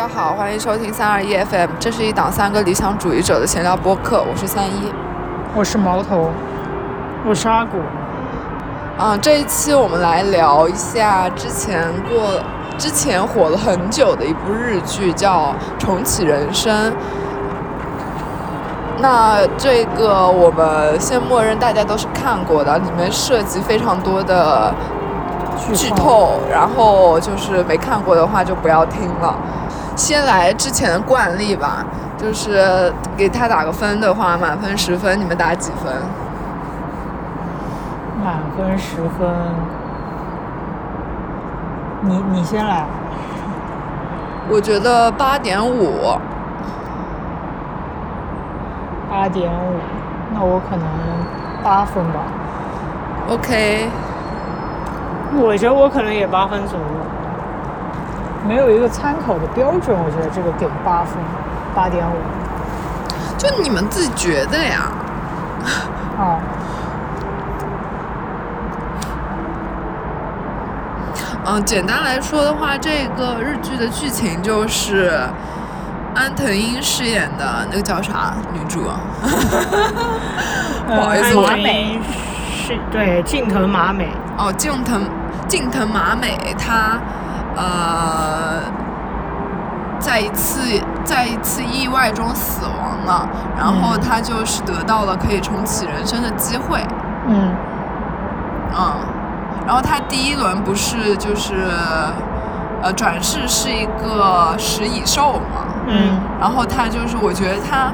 大家好，欢迎收听三二一 FM，这是一档三个理想主义者的闲聊播客，我是三一。我是毛头，我是阿古。嗯，这一期我们来聊一下之前过之前火了很久的一部日剧，叫《重启人生》。那这个我们先默认大家都是看过的，里面涉及非常多的剧透，然后就是没看过的话就不要听了。先来之前的惯例吧，就是给他打个分的话，满分十分，你们打几分？满分十分，你你先来。我觉得八点五。八点五，那我可能八分吧。OK。我觉得我可能也八分左右。没有一个参考的标准，我觉得这个给八分，八点五。就你们自己觉得呀？啊。嗯，简单来说的话，这个日剧的剧情就是。安藤英饰演的那个叫啥女主？不好意思，马美是对近藤麻美。哦，近藤近藤麻美，她呃，在一次在一次意外中死亡了，然后他就是得到了可以重启人生的机会。嗯。嗯，然后他第一轮不是就是呃转世是一个食蚁兽嘛？嗯，然后他就是，我觉得他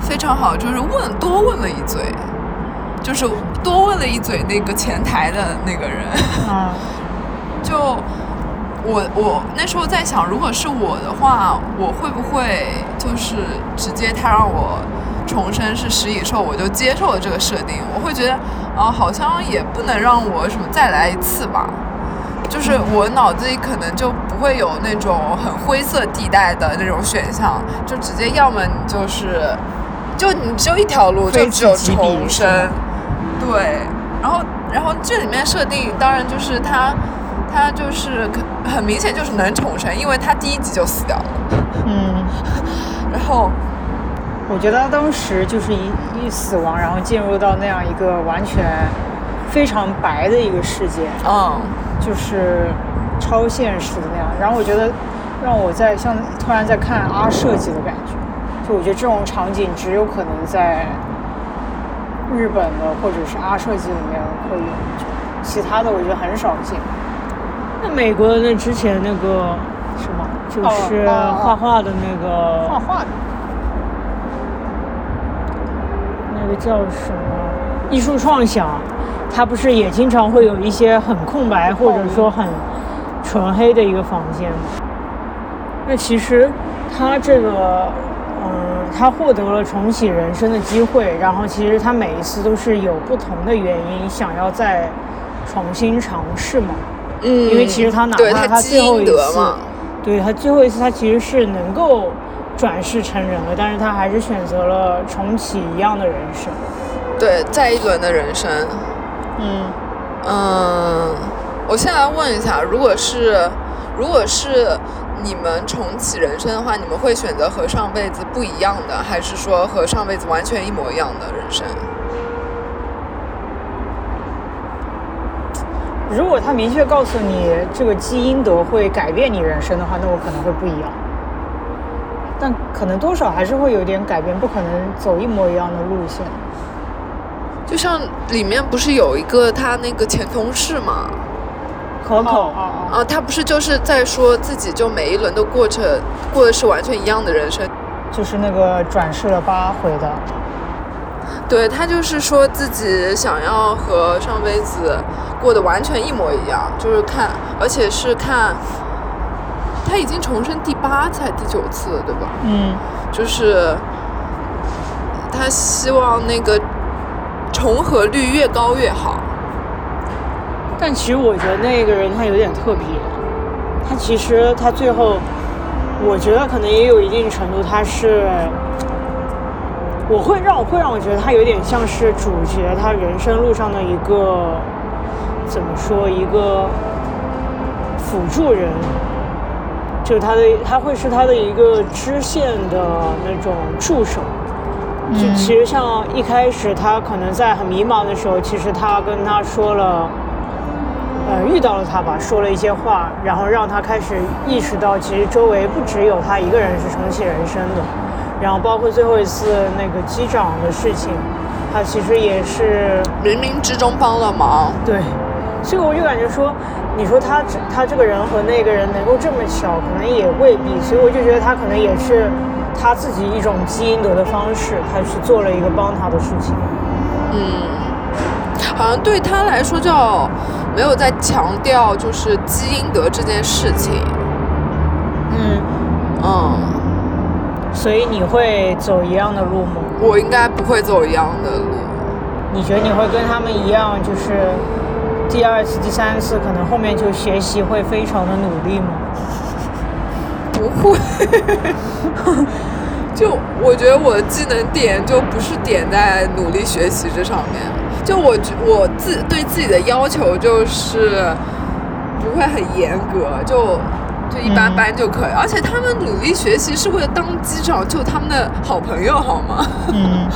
非常好，就是问多问了一嘴，就是多问了一嘴那个前台的那个人。啊，就我我那时候在想，如果是我的话，我会不会就是直接他让我重生是食蚁兽，我就接受了这个设定？我会觉得啊，好像也不能让我什么再来一次吧。就是我脑子里可能就不会有那种很灰色地带的那种选项，就直接要么你就是，就你只有一条路，就只有重生。对，然后然后这里面设定当然就是他他就是很明显就是能重生，因为他第一集就死掉了。嗯，然后我觉得当时就是一一死亡，然后进入到那样一个完全非常白的一个世界。嗯。就是超现实的那样，然后我觉得让我在像突然在看阿设计的感觉，就我觉得这种场景只有可能在日本的或者是阿设计里面会有，其他的我觉得很少见。那美国的那之前那个什么，就是画画的那个画画的，那个叫什么艺术创想。它不是也经常会有一些很空白或者说很纯黑的一个房间吗？那其实他这个，嗯，他获得了重启人生的机会，然后其实他每一次都是有不同的原因想要再重新尝试嘛。嗯。因为其实他哪怕他最后一次，对他最后一次他其实是能够转世成人了，但是他还是选择了重启一样的人生。对，再一轮的人生。嗯嗯，我现在问一下，如果是如果是你们重启人生的话，你们会选择和上辈子不一样的，还是说和上辈子完全一模一样的人生？如果他明确告诉你这个基因德会改变你人生的话，那我可能会不一样。但可能多少还是会有点改变，不可能走一模一样的路线。就像里面不是有一个他那个前同事吗？可可啊，他不是就是在说自己就每一轮都过程过的是完全一样的人生，就是那个转世了八回的。对他就是说自己想要和上辈子过得完全一模一样，就是看，而且是看他已经重生第八次、第九次了，对吧？嗯，就是他希望那个。重合率越高越好，但其实我觉得那个人他有点特别，他其实他最后，我觉得可能也有一定程度，他是，我会让我会让我觉得他有点像是主角他人生路上的一个，怎么说一个辅助人。就是他的他会是他的一个支线的那种助手。就其实像一开始他可能在很迷茫的时候，其实他跟他说了，呃，遇到了他吧，说了一些话，然后让他开始意识到，其实周围不只有他一个人是重启人生的。然后包括最后一次那个机长的事情，他其实也是冥冥之中帮了忙。对，所以我就感觉说，你说他这他这个人和那个人能够这么巧，可能也未必。所以我就觉得他可能也是他自己一种基因得的方式，他去做了一个帮他的事情。嗯，好像对他来说叫没有在强调就是基因德这件事情。嗯，嗯，所以你会走一样的路吗？我应该不会走一样的路。你觉得你会跟他们一样，就是第二次、第三次，可能后面就学习会非常的努力吗？不会，就我觉得我的技能点就不是点在努力学习这上面，就我我自对自己的要求就是不会很严格，就就一般般就可以。而且他们努力学习是为了当机长救他们的好朋友，好吗？嗯。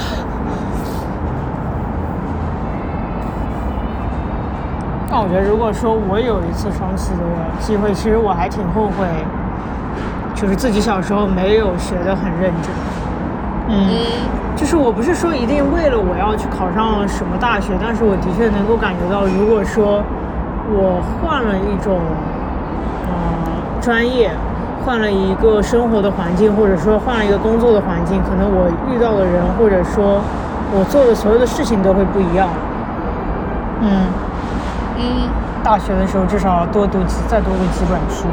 那我觉得，如果说我有一次双喜的机会，其实我还挺后悔，就是自己小时候没有学的很认真。嗯，就是我不是说一定为了我要去考上什么大学，但是我的确能够感觉到，如果说我换了一种呃专业，换了一个生活的环境，或者说换了一个工作的环境，可能我遇到的人，或者说我做的所有的事情都会不一样。嗯。嗯，大学的时候至少多读几再多读几本书。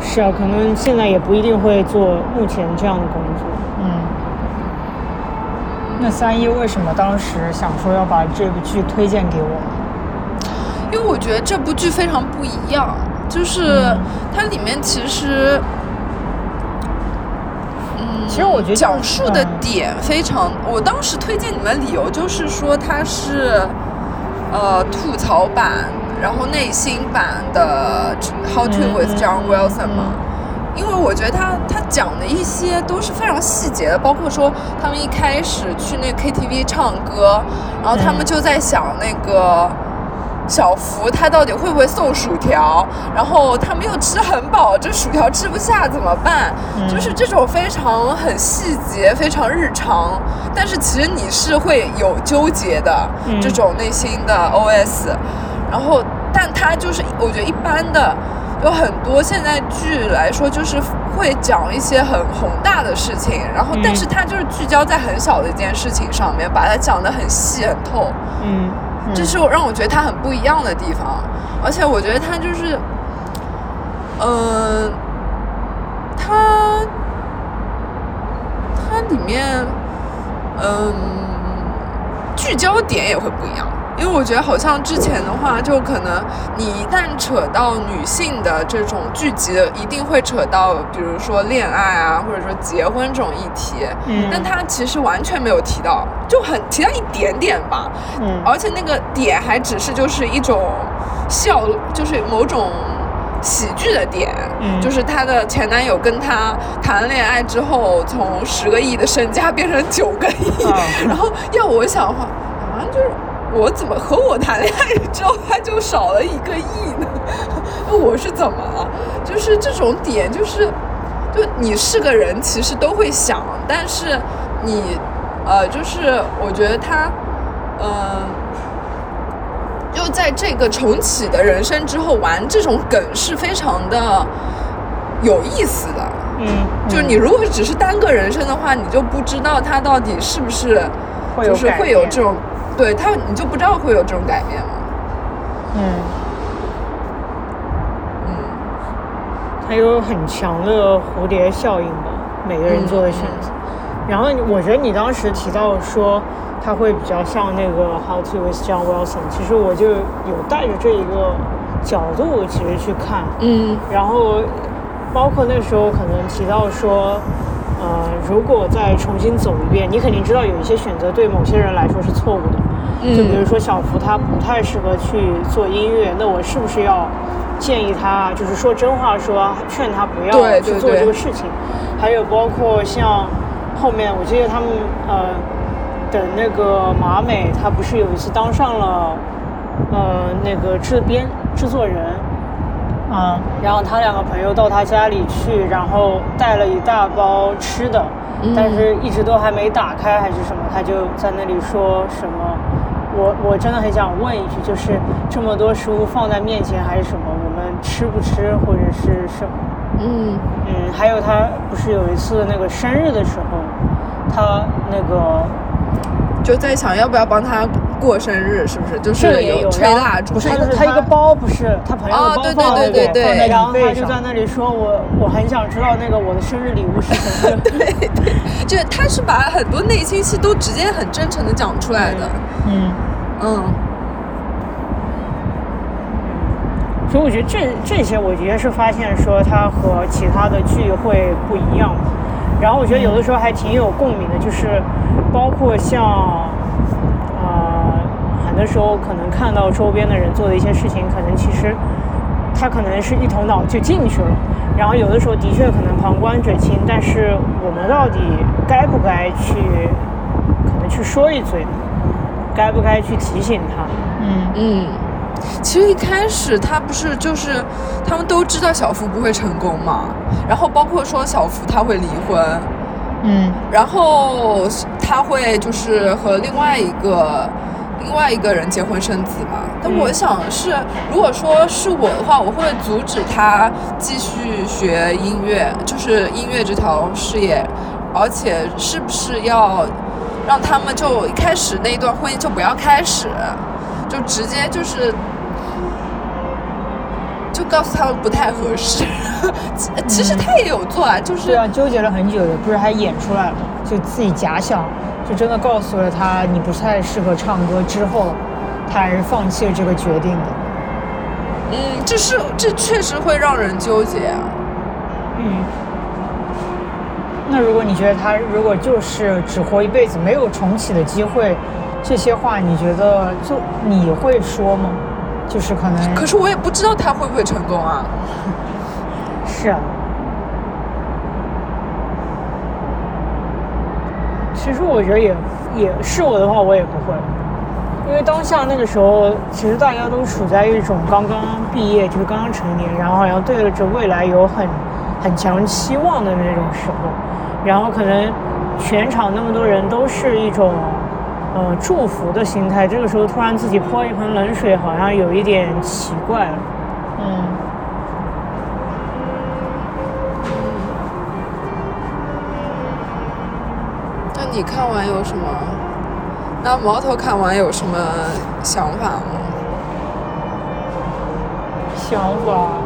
是啊，可能现在也不一定会做目前这样的工作。嗯。那三一为什么当时想说要把这部剧推荐给我？因为我觉得这部剧非常不一样，就是它里面其实，嗯，其实我觉得讲述的点非常。我当时推荐你们理由就是说它是。呃，吐槽版，然后内心版的《How to with John Wilson》嘛，因为我觉得他他讲的一些都是非常细节的，包括说他们一开始去那 KTV 唱歌，然后他们就在想那个。小福他到底会不会送薯条？然后他们又吃很饱，这薯条吃不下怎么办？就是这种非常很细节、非常日常，但是其实你是会有纠结的这种内心的 OS。然后，但他就是我觉得一般的，有很多现在剧来说，就是会讲一些很宏大的事情，然后但是他就是聚焦在很小的一件事情上面，把它讲得很细很透。嗯。这是我让我觉得他很不一样的地方，而且我觉得他就是，嗯，它它里面，嗯，聚焦点也会不一样。因为我觉得好像之前的话，就可能你一旦扯到女性的这种聚集，一定会扯到，比如说恋爱啊，或者说结婚这种议题。嗯。但他其实完全没有提到，就很提到一点点吧。嗯。而且那个点还只是就是一种笑，就是某种喜剧的点。嗯。就是她的前男友跟她谈恋爱之后，从十个亿的身家变成九个亿。然后要我想的话，好像就是。我怎么和我谈恋爱之后他就少了一个亿呢？那 我是怎么了？就是这种点，就是就你是个人，其实都会想，但是你呃，就是我觉得他嗯，就在这个重启的人生之后玩这种梗是非常的有意思的。嗯，就是你如果只是单个人生的话，你就不知道他到底是不是就是会有这种。对他，你就不知道会有这种改变吗？嗯，嗯，他有很强的蝴蝶效应吧，每个人做的选择。然后我觉得你当时提到说他会比较像那个《How to with John Wilson》，其实我就有带着这一个角度其实去看。嗯。然后包括那时候可能提到说。呃，如果再重新走一遍，你肯定知道有一些选择对某些人来说是错误的。嗯。就比如说小福他不太适合去做音乐，那我是不是要建议他，就是说真话，说劝他不要去做这个事情。还有包括像后面，我记得他们呃，等那个马美，他不是有一次当上了呃那个制编制作人，啊，然后他两个朋友到他家里去，然后带了一大包吃的，但是一直都还没打开还是什么，他就在那里说什么。我我真的很想问一句，就是这么多食物放在面前还是什么，我们吃不吃或者是什么？嗯，嗯，还有他不是有一次那个生日的时候，他那个就在想要不要帮他过生日，是不是？就是吹蜡烛，不是他他一个包不是他朋友的包哦对放在对对对对。然后他就在那里说我我很想知道那个我的生日礼物是什么。对 对，就他是把很多内心戏都直接很真诚的讲出来的，嗯，嗯。所以我觉得这这些，我觉得是发现说他和其他的剧会不一样。然后我觉得有的时候还挺有共鸣的，就是包括像，呃，很多时候可能看到周边的人做的一些事情，可能其实他可能是一头脑就进去了。然后有的时候的确可能旁观者清，但是我们到底该不该去，可能去说一嘴呢？该不该去提醒他？嗯嗯。其实一开始他不是就是他们都知道小福不会成功嘛，然后包括说小福他会离婚，嗯。然后他会就是和另外一个另外一个人结婚生子嘛。但我想是，如果说是我的话，我会阻止他继续学音乐，就是音乐这条事业，而且是不是要让他们就一开始那一段婚姻就不要开始，就直接就是。就告诉他们不太合适，其其实他也有做啊，就是对啊，纠结了很久的，不是还演出来了？就自己假想，就真的告诉了他你不太适合唱歌之后，他还是放弃了这个决定的。嗯，这是这确实会让人纠结啊。嗯。那如果你觉得他如果就是只活一辈子，没有重启的机会，这些话你觉得就你会说吗？就是可能。可是我也不知道他会不会成功啊。是啊。其实我觉得也也是我的话，我也不会，因为当下那个时候，其实大家都处在一种刚刚毕业，就是刚刚成年，然后好像对着未来有很很强期望的那种时候，然后可能全场那么多人都是一种。呃，祝福的心态，这个时候突然自己泼一盆冷水，好像有一点奇怪了。嗯。那你看完有什么？那毛头看完有什么想法吗？想法。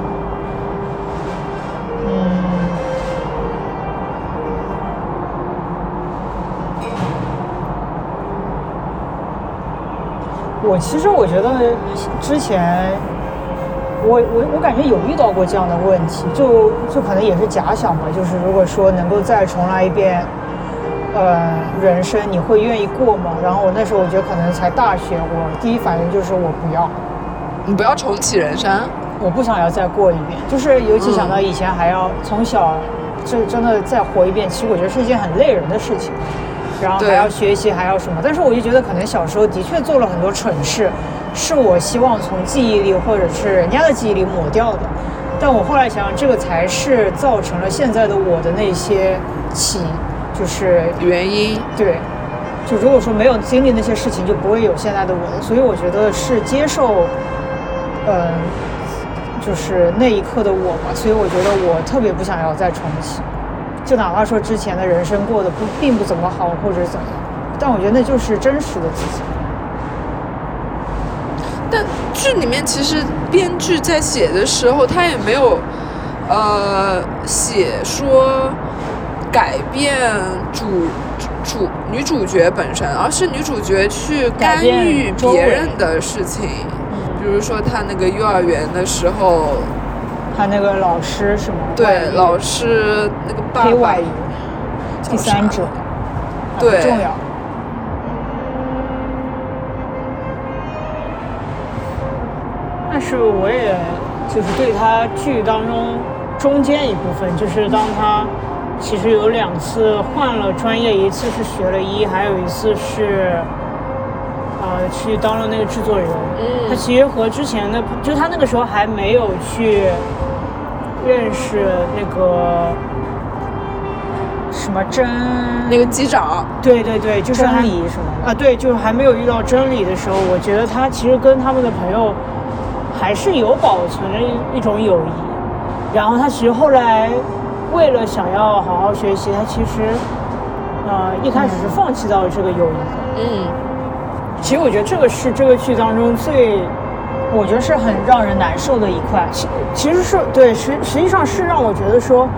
我其实我觉得之前，我我我感觉有遇到过这样的问题，就就可能也是假想吧。就是如果说能够再重来一遍，呃，人生你会愿意过吗？然后我那时候我觉得可能才大学，我第一反应就是我不要，你不要重启人生，我不想要再过一遍。就是尤其想到以前还要从小，就真的再活一遍，其实我觉得是一件很累人的事情。然后还要学习，还要什么？但是我就觉得，可能小时候的确做了很多蠢事，是我希望从记忆里或者是人家的记忆里抹掉的。但我后来想想，这个才是造成了现在的我的那些起，就是原因。对，就如果说没有经历那些事情，就不会有现在的我。所以我觉得是接受，嗯，就是那一刻的我吧。所以我觉得我特别不想要再重启。就哪怕说之前的人生过得不并不怎么好，或者怎么样，但我觉得那就是真实的自己。但剧里面其实编剧在写的时候，他也没有呃写说改变主主女主角本身，而是女主角去干预别人的事情，比如说她那个幼儿园的时候。他那个老师什么？对，老师那个爸爸。黑外语。第三者。对。重要。但是我也就是对他剧当中中间一部分，就是当他其实有两次换了专业，一次是学了医，还有一次是呃去当了那个制作人。嗯他其实和之前的，就他那个时候还没有去认识那个什么真那个机长，对对对，就是真理什么的啊，对，就是还没有遇到真理的时候，我觉得他其实跟他们的朋友还是有保存着一一种友谊。然后他其实后来为了想要好好学习，他其实呃一开始是放弃到了这个友谊的。嗯，其实我觉得这个是这个剧当中最，我觉得是很让人难受的一块。其其实是对实实际上是让我觉得说，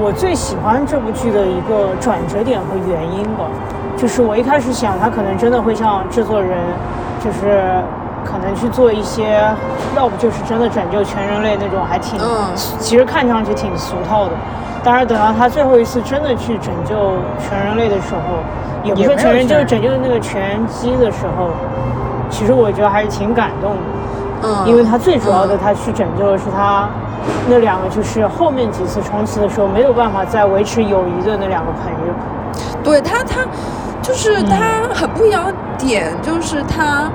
我最喜欢这部剧的一个转折点和原因吧，就是我一开始想他可能真的会像制作人，就是可能去做一些，要不就是真的拯救全人类那种，还挺，嗯其实看上去挺俗套的。但是，等到他最后一次真的去拯救全人类的时候，也不是全人，就是拯救那个全机的时候，其实我觉得还是挺感动的。嗯，因为他最主要的，嗯他去拯救的是他那两个，就是后面几次冲刺的时候没有办法再维持友谊的那两个朋友。对他，他就是他很不一样的点，就是他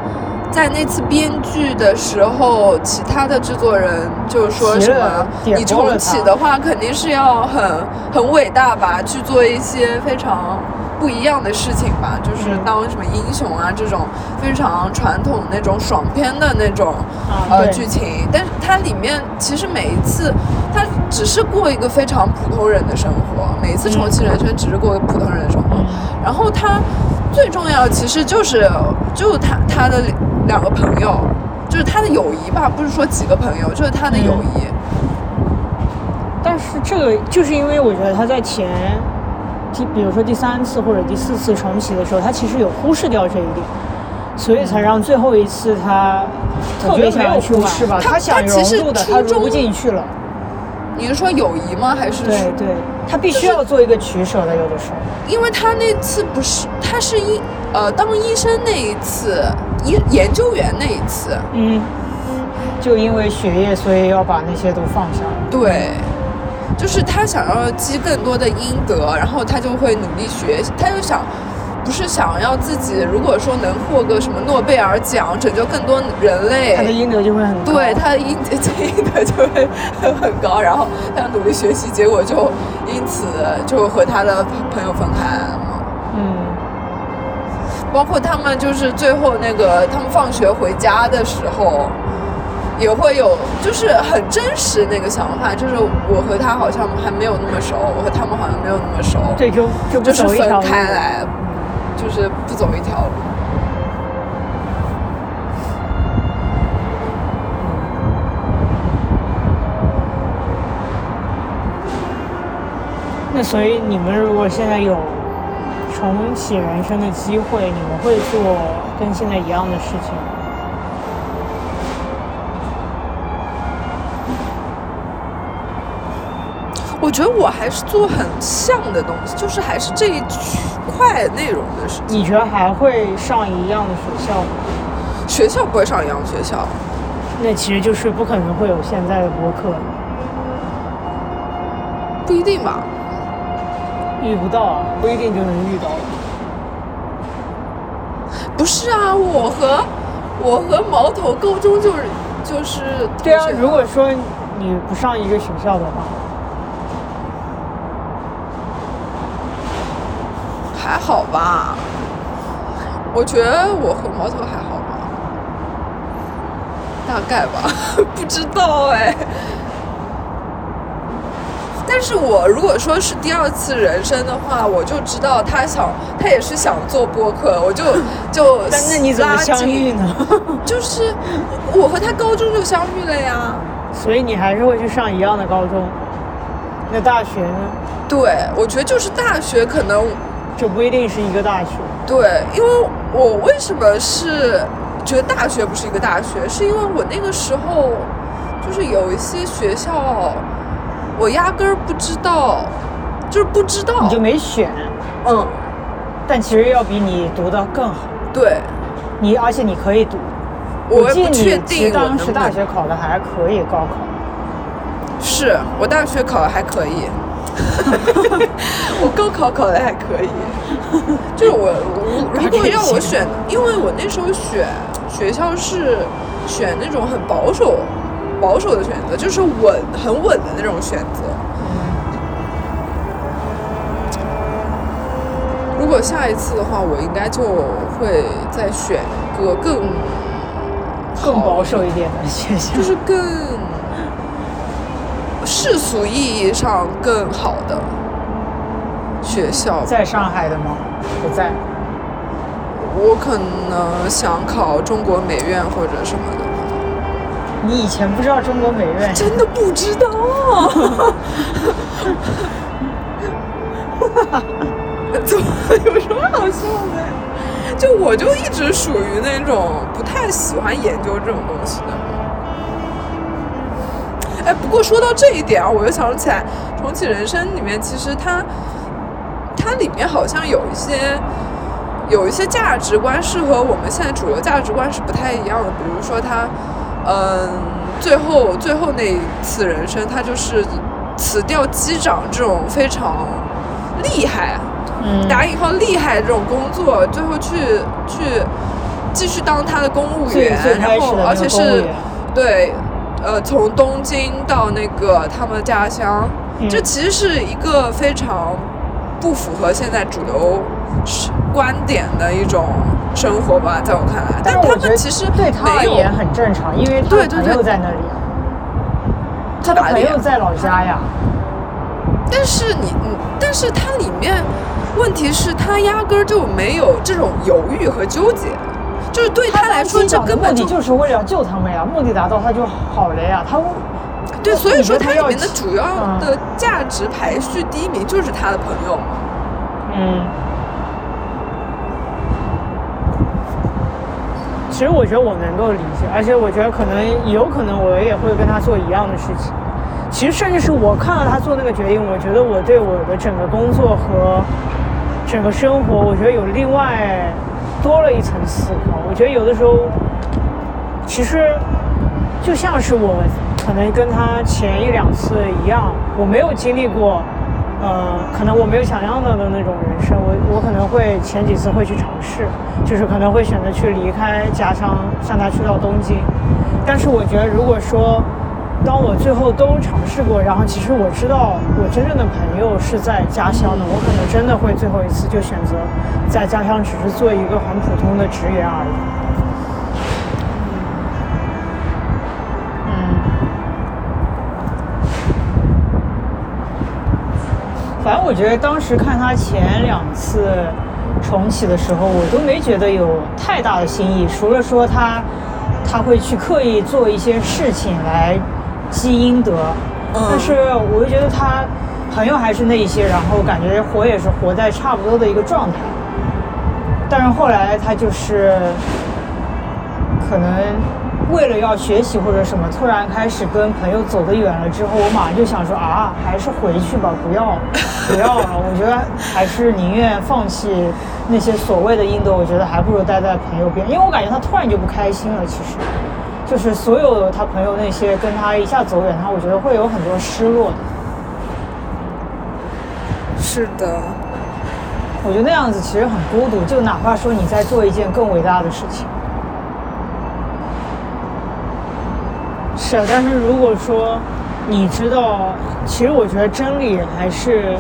在那次编剧的时候，其他的制作人就是说什么你重启的话肯定是要很很伟大吧，去做一些非常。不一样的事情吧，就是嗯。当什么英雄啊这种非常传统那种爽片的那种、啊呃剧情，但是它里面其实每一次他只是过一个非常普通人的生活，每一次重启人生只是过一个普通人的生活，嗯。然后他最重要其实就是就他他的两个朋友，就是他的友谊吧，不是说几个朋友，就是他的友谊。但是这个就是因为我觉得他在前第，比如说第三次或者第四次重启的时候，他其实有忽视掉这一点，所以才让最后一次他特别想要去玩。他想他其实融入的，初他融不衷进去了。你是说友谊吗？还是对对，他必须要做一个取舍的，有的时候。因为他那次不是他是医呃当医生那一次，医研究员那一次，嗯，就因为学业，所以要把那些都放下。对，就是他想要积更多的阴德，然后他就会努力学习，他就想，不是想要自己如果说能获个什么诺贝尔奖，拯救更多人类，他的阴德就会很高。对他的阴这阴德就会很高，然后他努力学习，结果就因此就和他的朋友分开了嘛。嗯，包括他们就是最后那个他们放学回家的时候，也会有就是很真实那个想法，就是我和他好像还没有那么熟，我和他们好像没有那么熟，对，就就就是分。开来，就是不走一条路。那所以你们如果现在有重启人生的机会，你们会做跟现在一样的事情吗？我觉得我还是做很像的东西，就是还是这一区块内容的事情。你觉得还会上一样的学校吗？学校不会上一样的学校，那其实就是不可能会有现在的播客，不一定吧？遇不到啊，不一定就能遇到。不是啊，我和我和毛头高中就是就是对啊如果说你不上一个学校的话，还好吧？我觉得我和毛头还好吧，大概吧，不知道哎。但是我如果说是第二次人生的话，我就知道他想，他也是想做播客，我就 就但那你怎么相遇？呢？就是我和他高中就相遇了呀。所以你还是会去上一样的高中。那大学呢？对，我觉得就是大学可能就不一定是一个大学。对，因为我为什么是觉得大学不是一个大学，是因为我那个时候就是有一些学校，我压根儿不知道，就是不知道。你就没选，嗯，但其实要比你读的更好。对，你而且你可以读，我也不确定我当时大。学考的还可以，高考。是我大学考的还可以，我高考考的还可以。就是我，我如果让我选，因为我那时候选学校是选那种很保守、保守的选择，就是稳、很稳的那种选择。如果下一次的话，我应该就会再选一个更更保守一点的学校就。是更世俗意义上更好的学校。在上海的吗？不在。我可能想考中国美院或者什么的，你以前不知道中国美院？真的不知道。怎么有什么好笑的？就我就一直属于那种不太喜欢研究这种东西的人。哎，不过说到这一点啊，我又想起来，《重启人生》里面其实它它里面好像有一些有一些价值观是和我们现在主流价值观是不太一样的。比如说他，嗯，最后最后那一次人生，他就是辞掉机长这种非常厉害。嗯，打引号厉害这种工作，最后去去继续当他的公务员然后而且是对，呃，从东京到那个他们家乡，嗯。这其实是一个非常不符合现在主流观点的一种生活吧，在我看来，但是我觉得们其实对他而言很正常，因为他的朋对对对友在那里啊，他的朋友在老家呀。但是你，你但是它里面问题是，他压根儿就没有这种犹豫和纠结，就是对他来说，这根本就目的就是为了要救他们呀，目的达到他就好了呀。他对，所以说他要面的主要嗯的价值排序第一名就是他的朋友嘛。嗯，其实我觉得我能够理解，而且我觉得可能有可能我也会跟他做一样的事情。其实甚至是我看到他做那个决定，我觉得我对我的整个工作和整个生活，我觉得有另外多了一层思考。我觉得有的时候，其实就像是我可能跟他前一两次一样，我没有经历过，呃，可能我没有想象到的那种人生，我我可能会前几次会去尝试，就是可能会选择去离开家乡，像他去到东京。但是我觉得，如果说当我最后都尝试过，然后其实我知道我真正的朋友是在家乡的，我可能真的会最后一次就选择在家乡只是做一个很普通的职员而已。嗯。反正我觉得当时看他前两次重启的时候，我都没觉得有太大的新意，除了说他他会去刻意做一些事情来积阴德，嗯但是我就觉得他朋友还是那一些，然后感觉活也是活在差不多的一个状态。但是后来他就是可能为了要学习或者什么，突然开始跟朋友走得远了之后，我马上就想说啊，还是回去吧，不要 不要了。我觉得还是宁愿放弃那些所谓的阴德，我觉得还不如待在朋友边，因为我感觉他突然就不开心了。其实，就是所有他朋友那些跟他一下走远，他我觉得会有很多失落的。是的，我觉得那样子其实很孤独，就哪怕说你在做一件更伟大的事情。是啊，但是如果说你知道，其实我觉得真理还是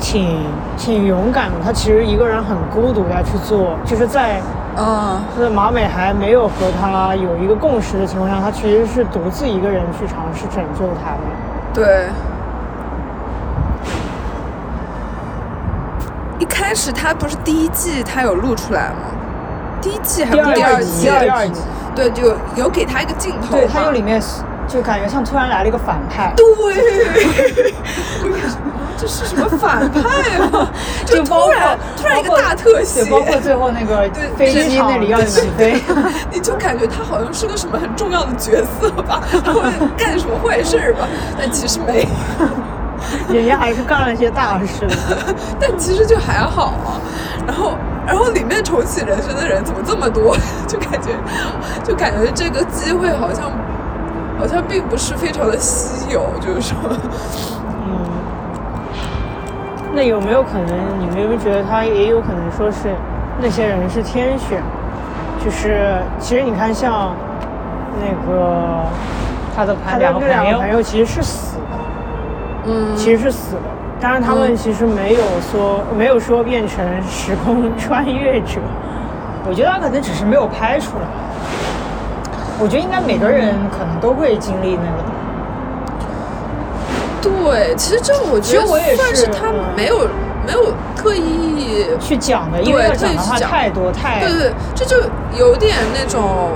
挺挺勇敢的。他其实一个人很孤独要去做，就是在嗯，就是马美还没有和他有一个共识的情况下，他其实是独自一个人去尝试拯救他的。对。一开始他不是第一季他有露出来吗？第一季还不是第二二季，第二季，对，就有给他一个镜头。对他有里面就感觉像突然来了一个反派。对，这是什么反派吗？就突然突然一个大特写，包括最后那个对飞机那里要起飞，你就感觉他好像是个什么很重要的角色吧，他会干什么坏事吧？但其实没，人家还是干了些大事的。但其实就还好啊。然后然后里面重启人生的人怎么这么多？就感觉，就感觉这个机会好像，好像并不是非常的稀有，就是说，嗯，那有没有可能？你们有没有觉得他也有可能说是那些人是天选？就是其实你看，像那个他的他的两个那两个朋友，其实是死的，嗯，其实是死的。当然，他们嗯其实没有说没有说变成时空 穿越者。我觉得他可能只是没有拍出来。我觉得应该每个人可能都会经历那个的。对，其实这我觉得我算是他嗯没有没有特意去讲的，因为对要讲的话太多太对对，这就有点那种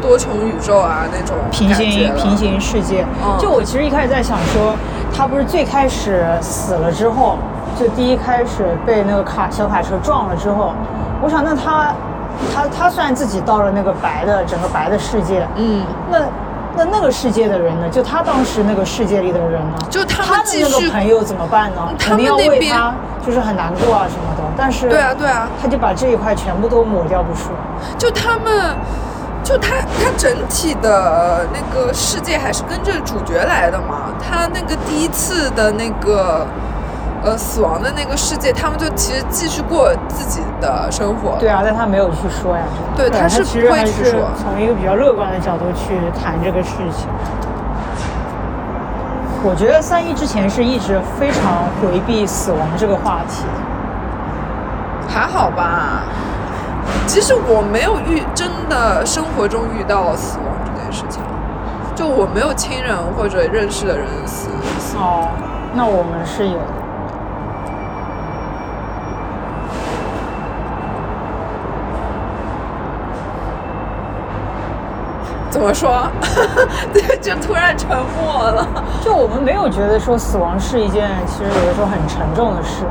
多重宇宙啊那种平行平行世界。嗯就我其实一开始在想说，他不是最开始死了之后，就第一开始被那个卡小卡车撞了之后，我想那他他他虽然自己到了那个白的整个白的世界，嗯，那那那个世界的人呢？就他当时那个世界里的人呢？就他们那个朋友怎么办呢？他肯定要们那边为他就是很难过啊什么的。但是对啊对啊，他就把这一块全部都抹掉不说。就他们。就他，他整体的那个世界还是跟着主角来的嘛。他那个第一次的那个，呃，死亡的那个世界，他们就其实继续过自己的生活。对啊，但他没有去说呀。这个对，他是不会去说。从一个比较乐观的角度去谈这个事情。我觉得三一之前是一直非常回避死亡这个话题。还好吧。其实我没有遇真的生活中遇到死亡这件事情，就我没有亲人或者认识的人死死。哦，那我们是有的。怎么说？对，就突然沉默了。就我们没有觉得说死亡是一件其实有的时候很沉重的事，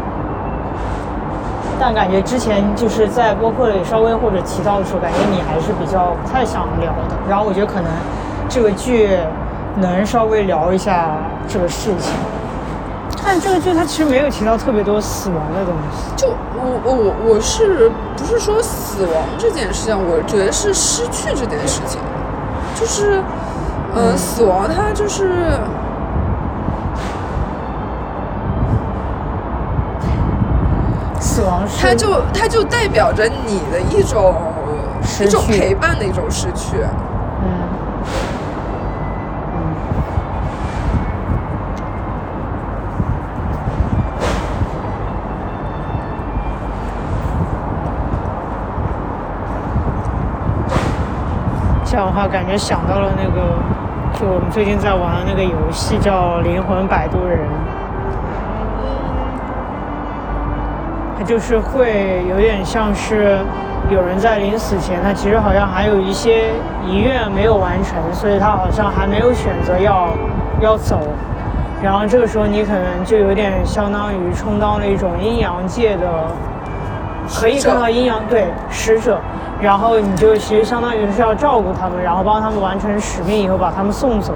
但感觉之前就是在播客里稍微或者提到的时候，感觉你还是比较不太想聊的。然后我觉得可能这个剧能稍微聊一下这个事情。但这个剧它其实没有提到特别多死亡的东西。就我我我是不是说死亡这件事情？我觉得是失去这件事情，就是，呃，死亡它就是。死亡是它就它就代表着你的一种一种陪伴的一种失去。嗯这样的话，感觉想到了那个，就我们最近在玩的那个游戏叫《灵魂摆渡人》，它就是会有点像是有人在临死前，他其实好像还有一些遗愿没有完成，所以他好像还没有选择要要走。然后这个时候你可能就有点相当于充当了一种阴阳界的，可以看到阴阳对使者，然后你就其实相当于是要照顾他们，然后帮他们完成使命以后把他们送走。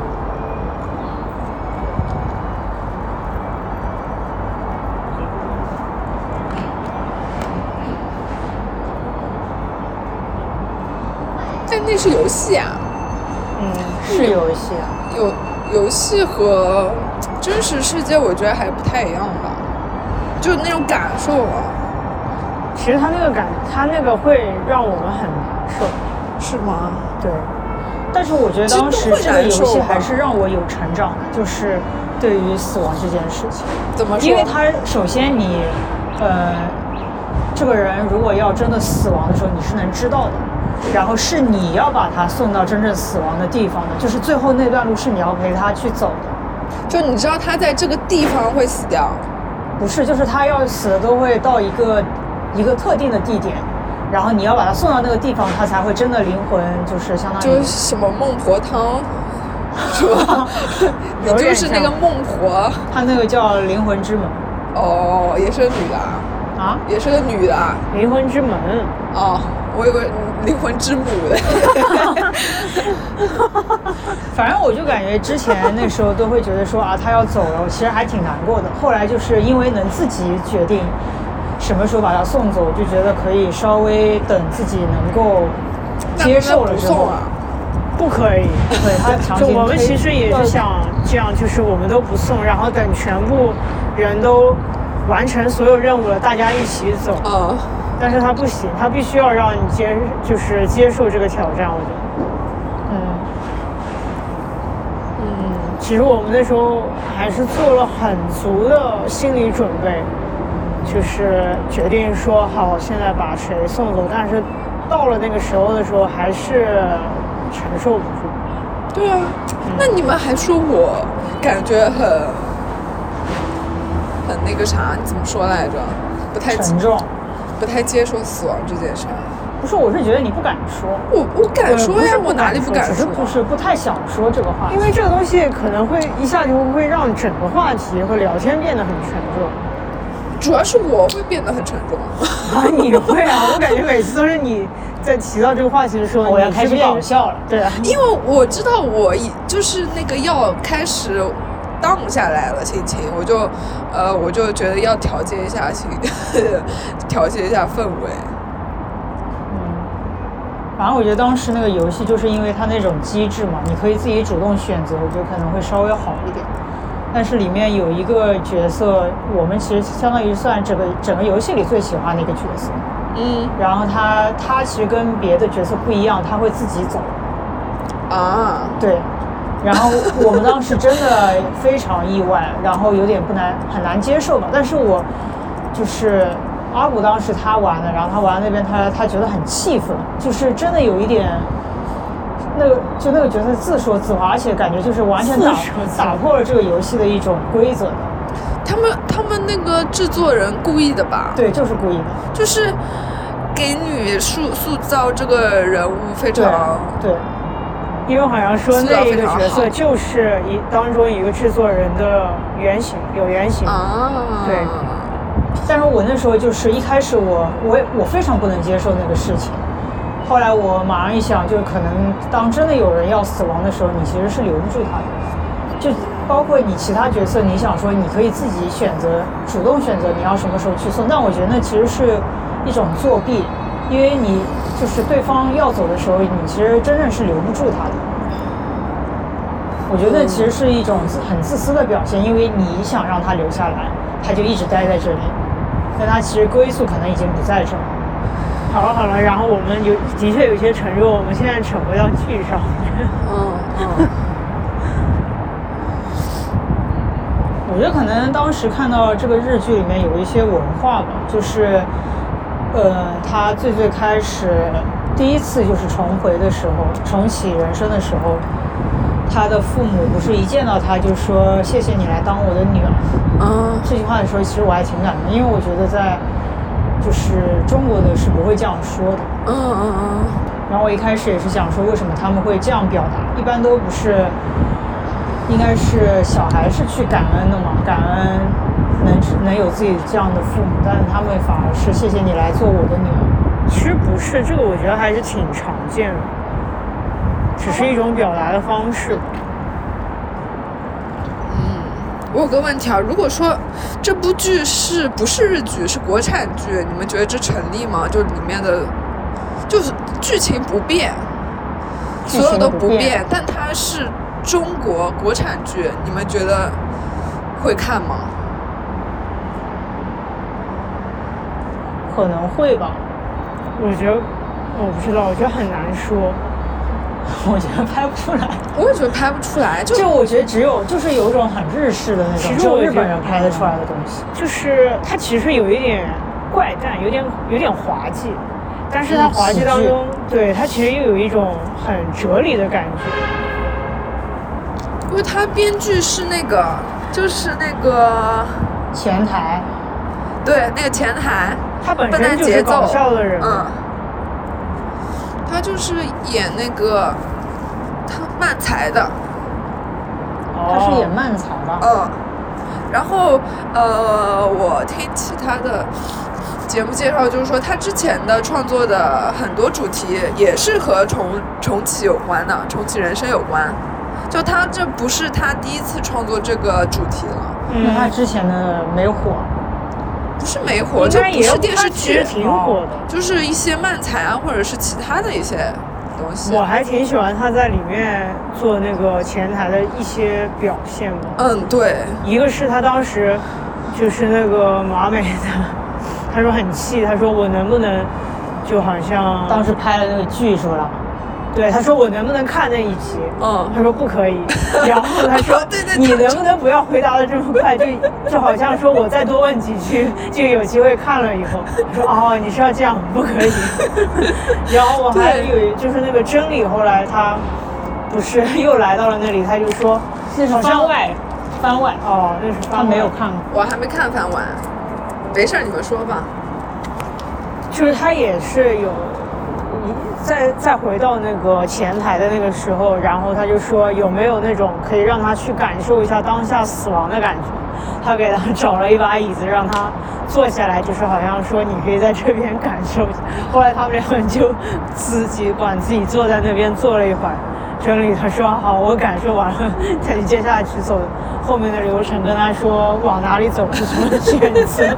但那是游戏啊，嗯，是游戏啊。游游戏和真实世界我觉得还不太一样吧，就那种感受啊，其实他那个感，他那个会让我们很难受。是吗？对，但是我觉得当时这个游戏还是让我有成长的，就是对于死亡这件事情。怎么说？因为他首先你，呃，这个人如果要真的死亡的时候，你是能知道的，然后是你要把他送到真正死亡的地方的，就是最后那段路是你要陪他去走的，就你知道他在这个地方会死掉，不是，就是他要死的都会到一个一个特定的地点，然后你要把它送到那个地方，它才会真的灵魂就是相当于就是什么孟婆汤，是吧？你就是那个孟婆他那个叫灵魂之门哦，也是个女的啊，啊，也是个女的啊。灵魂之门，哦，我以为灵魂之母的。反正我就感觉之前那时候都会觉得说啊，他要走了，我其实还挺难过的。后来就是因为能自己决定，什么时候把他送走，就觉得可以稍微等自己能够接受了之后不可以。对他 我们其实也是想这样，就是我们都不送，然后等全部人都完成所有任务了，大家一起走。嗯，但是他不行，他必须要让你接，就是接受这个挑战。我觉得，嗯，其实我们那时候还是做了很足的心理准备，就是决定说好现在把谁送走，但是到了那个时候的时候，还是承受不住。对啊。那你们还说我感觉很很那个啥？你怎么说来着？不太沉重。不太接受死亡这件事。不是，我是觉得你不敢说。我我敢说呀，我哪里敢说只是不敢说？就是不太想说这个话题，因为这个东西可能会一下就会让整个话题和聊天变得很沉重。主要是我会变得很沉重。啊，你会啊？我感觉每次都是你在提到这个话题的时候，我要开始变搞笑了。对啊，因为我知道我已就是那个要开始 down 下来了心情，我就呃我就觉得要调节一下心，调节一下氛围。嗯反正我觉得当时那个游戏就是因为它那种机制嘛，你可以自己主动选择，我觉得可能会稍微好一点。但是里面有一个角色，我们其实相当于算整个整个游戏里最喜欢的一个角色。嗯然后他他其实跟别的角色不一样，他会自己走。啊，对，然后我们当时真的非常意外，然后有点不难很难接受吧。但是我就是阿古当时他玩的，然后他玩那边他他觉得很气愤，就是真的有一点。那个就那个角色自说自话，而且感觉就是完全打打破了这个游戏的一种规则的。他们他们那个制作人故意的吧？对，就是故意的。就是给你塑塑造这个人物非常对，因为好像说那一个角色就是一当中一个制作人的原型，有原型。啊，对但是我那时候就是一开始我我我非常不能接受那个事情，后来我马上一想，就是可能当真的有人要死亡的时候，你其实是留不住他的。就包括你其他角色，你想说你可以自己选择，主动选择你要什么时候去送，但我觉得那其实是一种作弊，因为你就是对方要走的时候，你其实真正是留不住他的。我觉得那其实是一种很自私的表现，因为你想让他留下来，他就一直待在这里，但他其实归宿可能已经不在这儿。好了好了，然后我们有的确有些沉重，我们现在扯回到剧上。嗯嗯，我觉得可能当时看到这个日剧里面有一些文化吧，就是，呃，他最最开始第一次就是重回的时候，重启人生的时候，他的父母不是一见到他就说谢谢你来当我的女儿，嗯。这句话的时候，其实我还挺感动，因为我觉得在就是中国的是不会这样说的。嗯嗯嗯，然后我一开始也是想说，为什么他们会这样表达？一般都不是，应该是小孩是去感恩的嘛，感恩能能有自己这样的父母，但是他们反而是谢谢你来做我的女儿。其实不是，这个我觉得还是挺常见的，只是一种表达的方式。我有个问题啊，如果说这部剧是不是日剧，是国产剧，你们觉得这成立吗？就里面的，就是剧情不变，所有都不变，但它是中国国产剧，你们觉得会看吗？可能会吧，我觉得我不知道，我觉得很难说。我觉得拍不出来。我也觉得拍不出来，就就我觉得只有就是有一种很日式的那种，其实只有日本人拍得出来的东西。就是它其实有一点怪诞，有点有点滑稽，但是它嗯滑稽当中，对它其实又有一种很哲理的感觉。因为他编剧是那个，就是那个，前台，对，那个前台，他本身就是节奏搞笑的人，嗯，他就是演那个他漫才的，他是演漫才的？嗯，然后呃，我听其他的节目介绍，就是说他之前的创作的很多主题也是和重重启有关的，重启人生有关。就他这不是他第一次创作这个主题了，因为他嗯，之前的没火，不是没火，应该也有就不是电视剧，挺火的。就是一些漫才啊，或者是其他的一些东西。我还挺喜欢他在里面做那个前台的一些表现的。嗯，对，一个是他当时就是那个马美的，他说很气，他说我能不能就好像当时拍了那个剧是吧？对他说我能不能看那一集？嗯他说不可以。然后他说 对对对你能不能不要回答的这么快？就就好像说我再多问几句就有机会看了以后。他说哦你是要这样，不可以。然后我还对以为就是那个真理，后来他不是又来到了那里，他就说那是好像番外，番外，哦那是他番外没有看过。我还没看番外。没事儿，你们说吧。就是他也是有，一再再回到那个前台的那个时候，然后他就说有没有那种可以让他去感受一下当下死亡的感觉。他给他找了一把椅子让他坐下来，就是好像说你可以在这边感受。后来他们两个就自己管自己坐在那边坐了一会儿。真理他说好，我感受完了，再接下去走后面的流程，跟他说往哪里走是什么选择。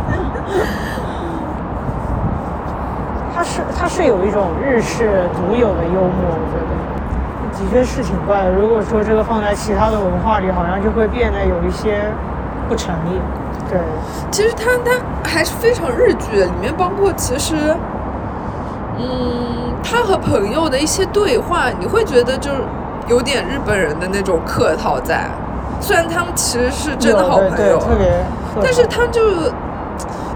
它是它是有一种日式独有的幽默，我觉得的确是挺怪的。如果说这个放在其他的文化里，好像就会变得有一些不成立。对，其实他他还是非常日剧的，里面包括其实，嗯，他和朋友的一些对话，你会觉得就是有点日本人的那种客套在。虽然他们其实是真的好朋友，对，特别。但是他就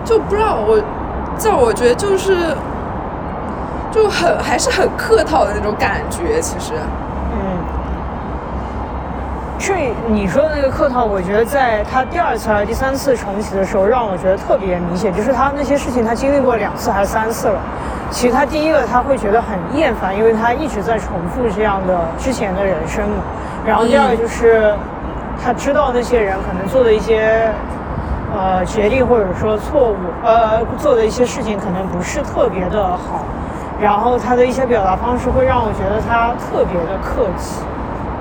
就不知道我，在我觉得就是就很还是很客套的那种感觉，其实。嗯，这你说的那个客套，我觉得在他第二次还是第三次重启的时候，让我觉得特别明显，就是他那些事情他经历过两次还是三次了。其实他第一个他会觉得很厌烦，因为他一直在重复这样的之前的人生嘛。然后第二个就是他知道那些人可能做的一些呃决定或者说错误，呃做的一些事情可能不是特别的好。然后他的一些表达方式会让我觉得他特别的客气，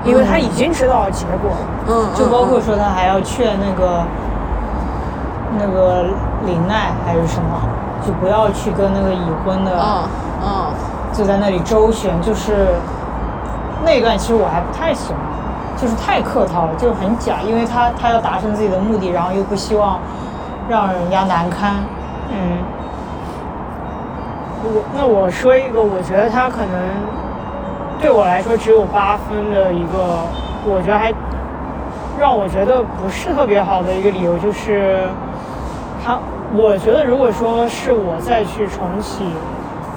因为他已经知道了结果了。嗯，就包括嗯。说他还要劝那个那个林奈还是什么，就不要去跟那个已婚的，嗯嗯。就在那里周旋，就是那一段其实我还不太喜欢，就是太客套了，就是很假，因为他他要达成自己的目的，然后又不希望让人家难堪，嗯，我那我说一个，我觉得他可能对我来说只有八分的一个，我觉得还让我觉得不是特别好的一个理由，就是他，我觉得如果说是我再去重启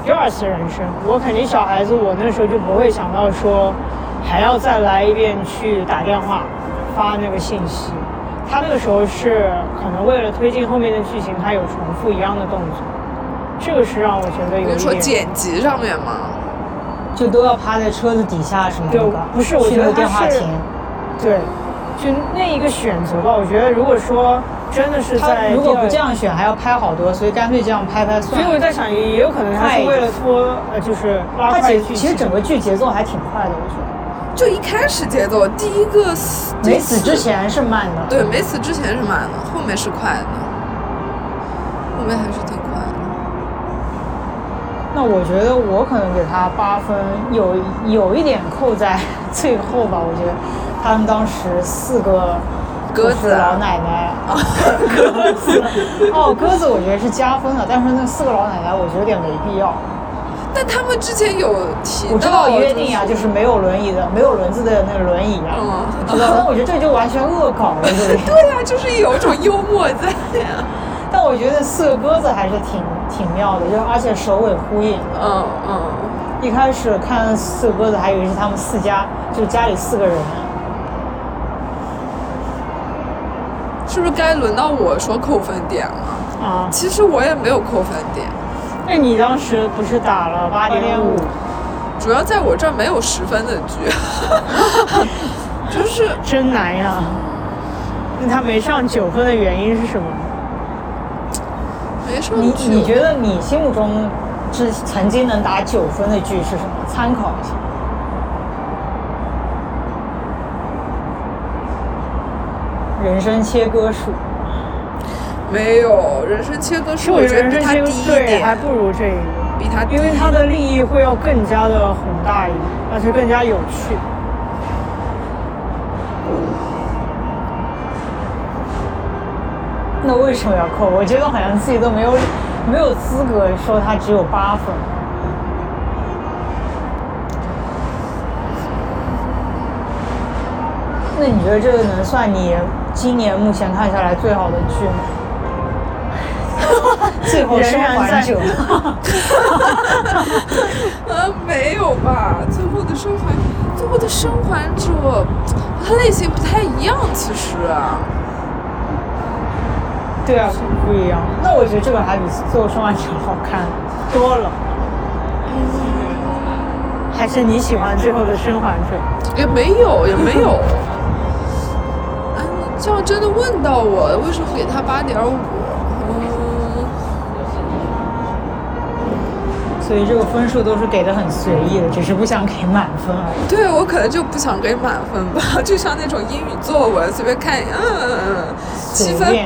第二次人生，我肯定小孩子，我那时候就不会想到说还要再来一遍去打电话发那个信息。他那个时候是可能为了推进后面的剧情，他有重复一样的动作，这个是让我觉得有点。你说一点。剪辑上面嘛，就都要趴在车子底下什么对的，不是我觉得电话亭。对，就那一个选择吧，我觉得如果说真的是他在如果不这样选，还要拍好多，所以干脆这样拍拍算了。所以我在想，也也有可能他是为了拖，呃，就是拉他快剧情。其其实整个剧节奏还挺快的，我觉得。就一开始节奏，第一个死没死之，前是慢的。对，没死之前是慢的，后面是快的，后面还是。那我觉得我可能给他八分，有有一点扣在 最后吧。我觉得他们当时四个鸽子啊老奶奶，鸽子，哦，鸽子我觉得是加分的，但是那四个老奶奶我觉得有点没必要。但他们之前有提到，我知道约定啊，就是没有轮椅的，没有轮子的那个轮椅啊，嗯我知道。但我觉得这就完全恶搞了，对呀、就是有一种幽默在呀。但我觉得四个鸽子还是挺挺妙的，就而且首尾呼应。嗯嗯，一开始看四个鸽子，还以为是他们四家，就是家里四个人。是不是该轮到我说扣分点了？啊，其实我也没有扣分点，那你当时不是打了八点五？主要在我这儿没有十分的剧，就是真难呀。那他没上九分的原因是什么？你。你觉得你心目中之曾经能打九分的剧是什么？参考一下。人生切割术，没有人生切割术，我觉得我觉得比它人生切割低一点还，不如这个，比它低因为它的利益会要更加的宏大一点，而且更加有趣。那为什么要扣？我觉得好像自己都没有没有资格说他只有八分。那你觉得这个能算你今年目前看下来最好的剧吗？最后生还者，呃，没有吧？最后的生还，最后的生还者，它类型不太一样，其实、对啊，不一样。那我觉得这个还比《最后生还者》好看多了。还是你喜欢最后的生还者？也没有，也没有。哎，你这样真的问到我，为什么给他八点五？嗯，所以这个分数都是给的很随意的，只是不想给满分而已。对我可能就不想给满分吧，就像那种英语作文，随便看一眼，嗯嗯嗯，七分。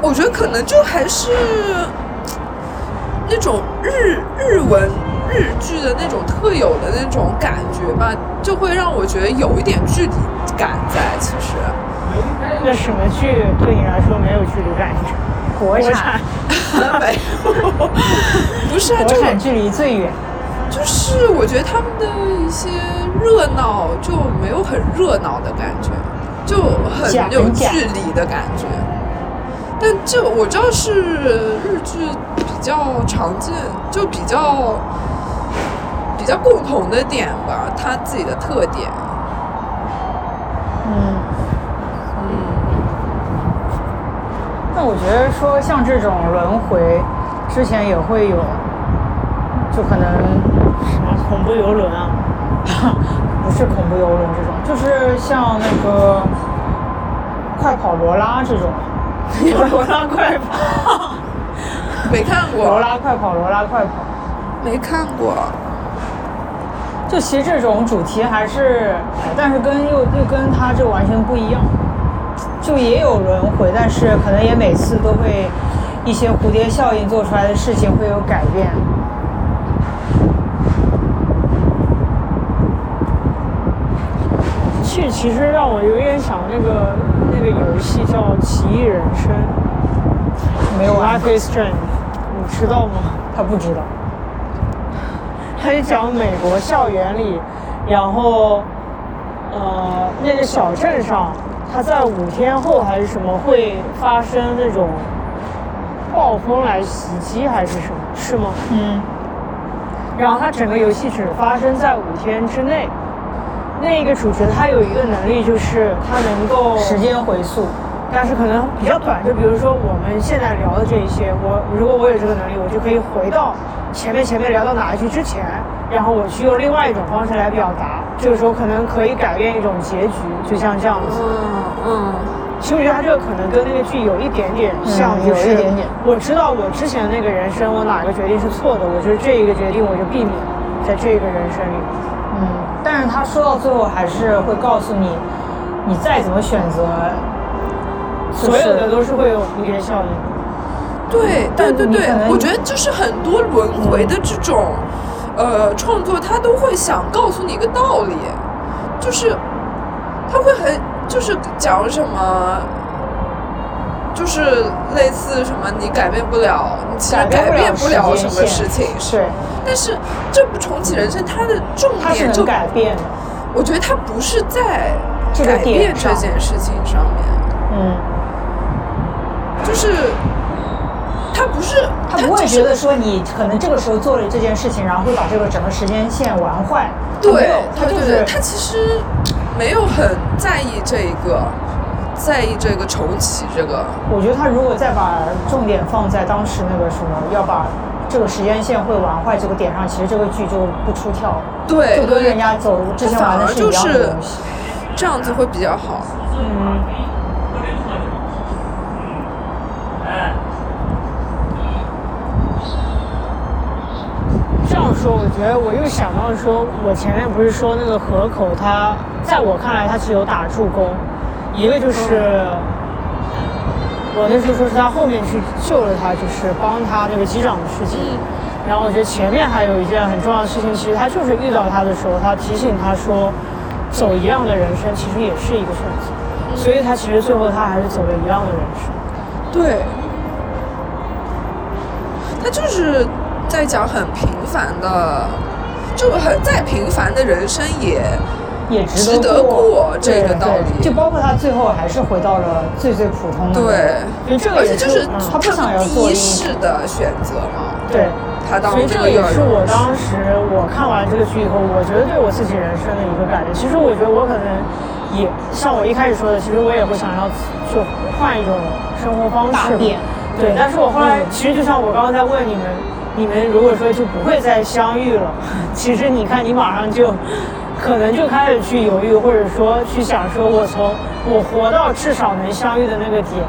我觉得可能就还是那种日日文日剧的那种特有的那种感觉吧，就会让我觉得有一点距离感在。其实，那什么剧对你来说没有距离感？国产，没有，不是啊，就国产距离最远。就是我觉得他们的一些热闹就没有很热闹的感觉，就很有距离的感觉。但这我知道是日剧比较常见，就比较比较共同的点吧，它自己的特点。嗯嗯，那我觉得说像这种轮回，之前也会有，就可能什么恐怖游轮啊，不是恐怖游轮这种，就是像那个快跑罗拉这种，罗拉快跑，没看过罗，拉快跑，罗拉快跑。没看过。就其实这种主题还是，哎但是跟又又跟它这完全不一样，就也有轮回，但是可能也每次都会一些蝴蝶效应做出来的事情会有改变。这其实让我有点想那个那个游戏叫《奇异人生》，没有 Life is Strange，你知道吗？他不知道。他就讲美国校园里，然后呃那个小镇上，它在五天后还是什么会发生那种暴风来袭击还是什么？是吗？嗯。然后它整个游戏只发生在五天之内。那个主角他有一个能力，就是他能够时间回溯，但是可能比较短，就比如说我们现在聊的这一些，我如果我有这个能力，我就可以回到前面前面聊到哪一句之前，然后我去用另外一种方式来表达，这个时候可能可以改变一种结局，就像这样子。嗯嗯，其实我觉得他这个可能跟那个剧有一点点像，有一点点我知道我之前的那个人生，我哪个决定是错的，我觉得这一个决定我就避免在这个人生里。嗯，但是他说到最后还是会告诉你，你再怎么选择，所有的都是会有蝴蝶效应。对对对对我觉得就是很多轮回的这种，呃，创作，他都会想告诉你一个道理，就是他会很就是讲什么，就是类似什么你改变不了，你其实改变不了什么事情，是，但是这部重启人生它的重点就，改变的。我觉得它不是在改变这件事情上面，嗯，就是他不是他不会就是觉得说你可能这个时候做了这件事情，然后会把这个整个时间线玩坏。对，他就是他其实没有很在意这一个，在意这个重启这个，我觉得他如果再把重点放在当时那个什么，要把这个时间线会玩坏这个点上，其实这个剧就不出跳了，对对就跟人家走之前玩的是一样的东西。这样子会比较好。嗯，这样样说，我觉得我又想到说，我前面不是说那个河口，他在我看来他是有打助攻，一个就是我那时候说是他后面去救了他，就是帮他那个机长的事情。然后我觉得前面还有一件很重要的事情，其实他就是遇到他的时候，他提醒他说，走一样的人生其实也是一个选择。所以他其实最后他还是走了一样的人生。对，他就是在讲很平凡的，就很再平凡的人生也也值得得过这对个道理对就包括他最后还是回到了最最普通的。对，因为这个也而且就是嗯他不想要做一世的选择嘛。对。他所以这这个也是我当时我看完这个剧以后，我觉得对我自己人生的一个改变。其实我觉得我可能也像我一开始说的，其实我也会想要就换一种生活方式。对，但是我后来其实就像我刚刚在问你们，你们如果说就不会再相遇了，其实你看你马上就可能就开始去犹豫，或者说去想说，我从我活到至少能相遇的那个点，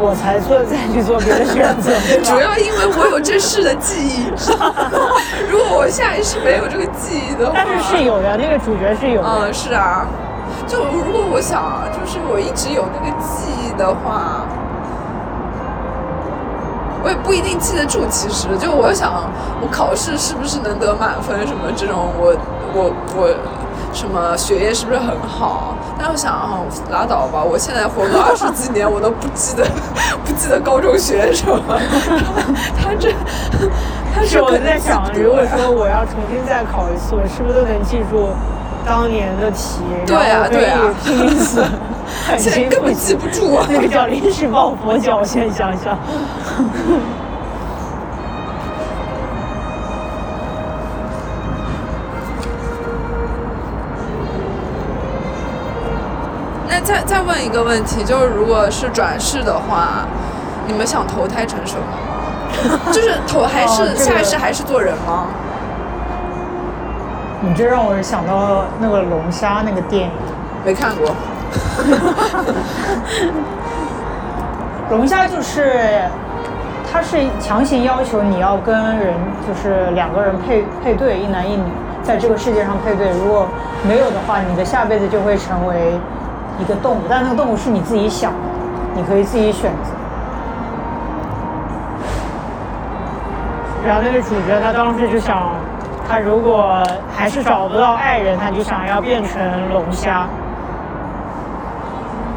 我才做再去做别的选择。主要因为我有这世的记忆，如果我下一世没有这个记忆的话，但是是有的，那个主角是有的。嗯，是啊，就如果我想，就是我一直有那个记忆的话，我也不一定记得住。其实，就我想，我考试是不是能得满分什么这种，我我我什么学业是不是很好？但我想啊，拉倒吧，我现在活个二十几年，我都不记得 不记得高中学什么。他这他是我在想，如果说我要重新再考一次，我是不是都能记住当年的题？对啊对啊 现在 根本记不住啊那个叫临时抱佛脚，我现在想想。再再问一个问题，就是如果是转世的话，你们想投胎成什么？就是投还是、哦这个下一世还是做人吗？你这让我想到那个龙虾那个电影，没看过。龙虾就是，它是强行要求你要跟人就是两个人配配对，一男一女，在这个世界上配对。如果没有的话，你的下辈子就会成为一个动物，但那个动物是你自己想的，你可以自己选择。然后那个主角他当时就想，他如果还是找不到爱人，他就想要变成龙虾。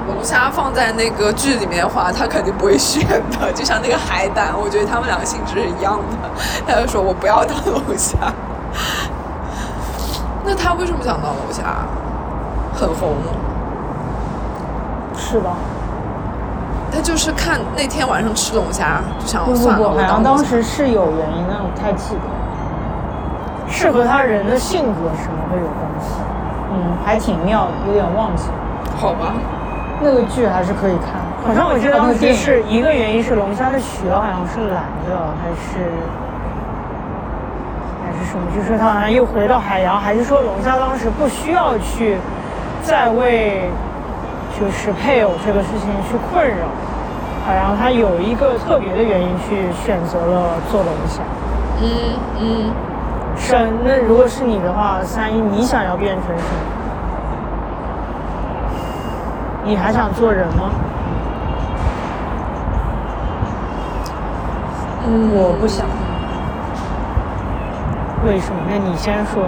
龙虾放在那个剧里面的话，他肯定不会选的，就像那个海胆，我觉得他们两个性质是一样的。他就说我不要当龙虾。那他为什么想当龙虾？很红，是的，他就是看那天晚上吃龙虾，就想不不算了，不，好我当时是有原因但，我不太记得。是和他人的性格什么会有关系？嗯，还挺妙的，有点忘记了。好吧。那个剧还是可以看的。好像我记得当时是一个原因是龙虾的血好像是蓝的，还是还是什么？就是他好像又回到海洋，还是说龙虾当时不需要去再为就是配偶这个事情去困扰，好像他有一个特别的原因去选择了做龙虾。嗯嗯，是，那如果是你的话，三一，你想要变成什么？你还想做人吗？嗯，我不想。为什么？那你先说。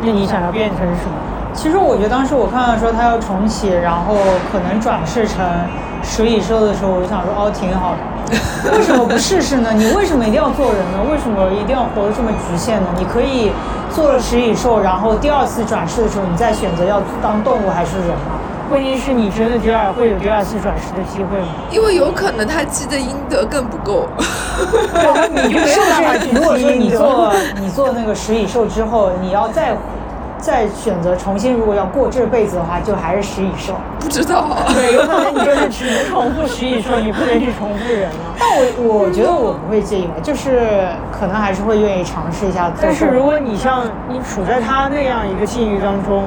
那你想要变成什么？其实我觉得当时我看到说他要重启，然后可能转世成食蚁兽的时候，我就想说哦，挺好的。为什么不试试呢？你为什么一定要做人呢？为什么一定要活得这么局限呢？你可以做了食蚁兽，然后第二次转世的时候，你再选择要当动物还是人啊？关键是你真的第二会有第二次转世的机会吗？因为有可能他积的阴德更不够。你就没有办法去如果说你做你做那个食蚁兽之后，你要再再选择重新，如果要过这辈子的话，就还是食蚁兽。不知道，对，有可能你就是只能重复食蚁兽，你不能去重复人了。但我我觉得我不会介意吧，就是可能还是会愿意尝试一下但是如果你像你处在他那样一个境遇当中，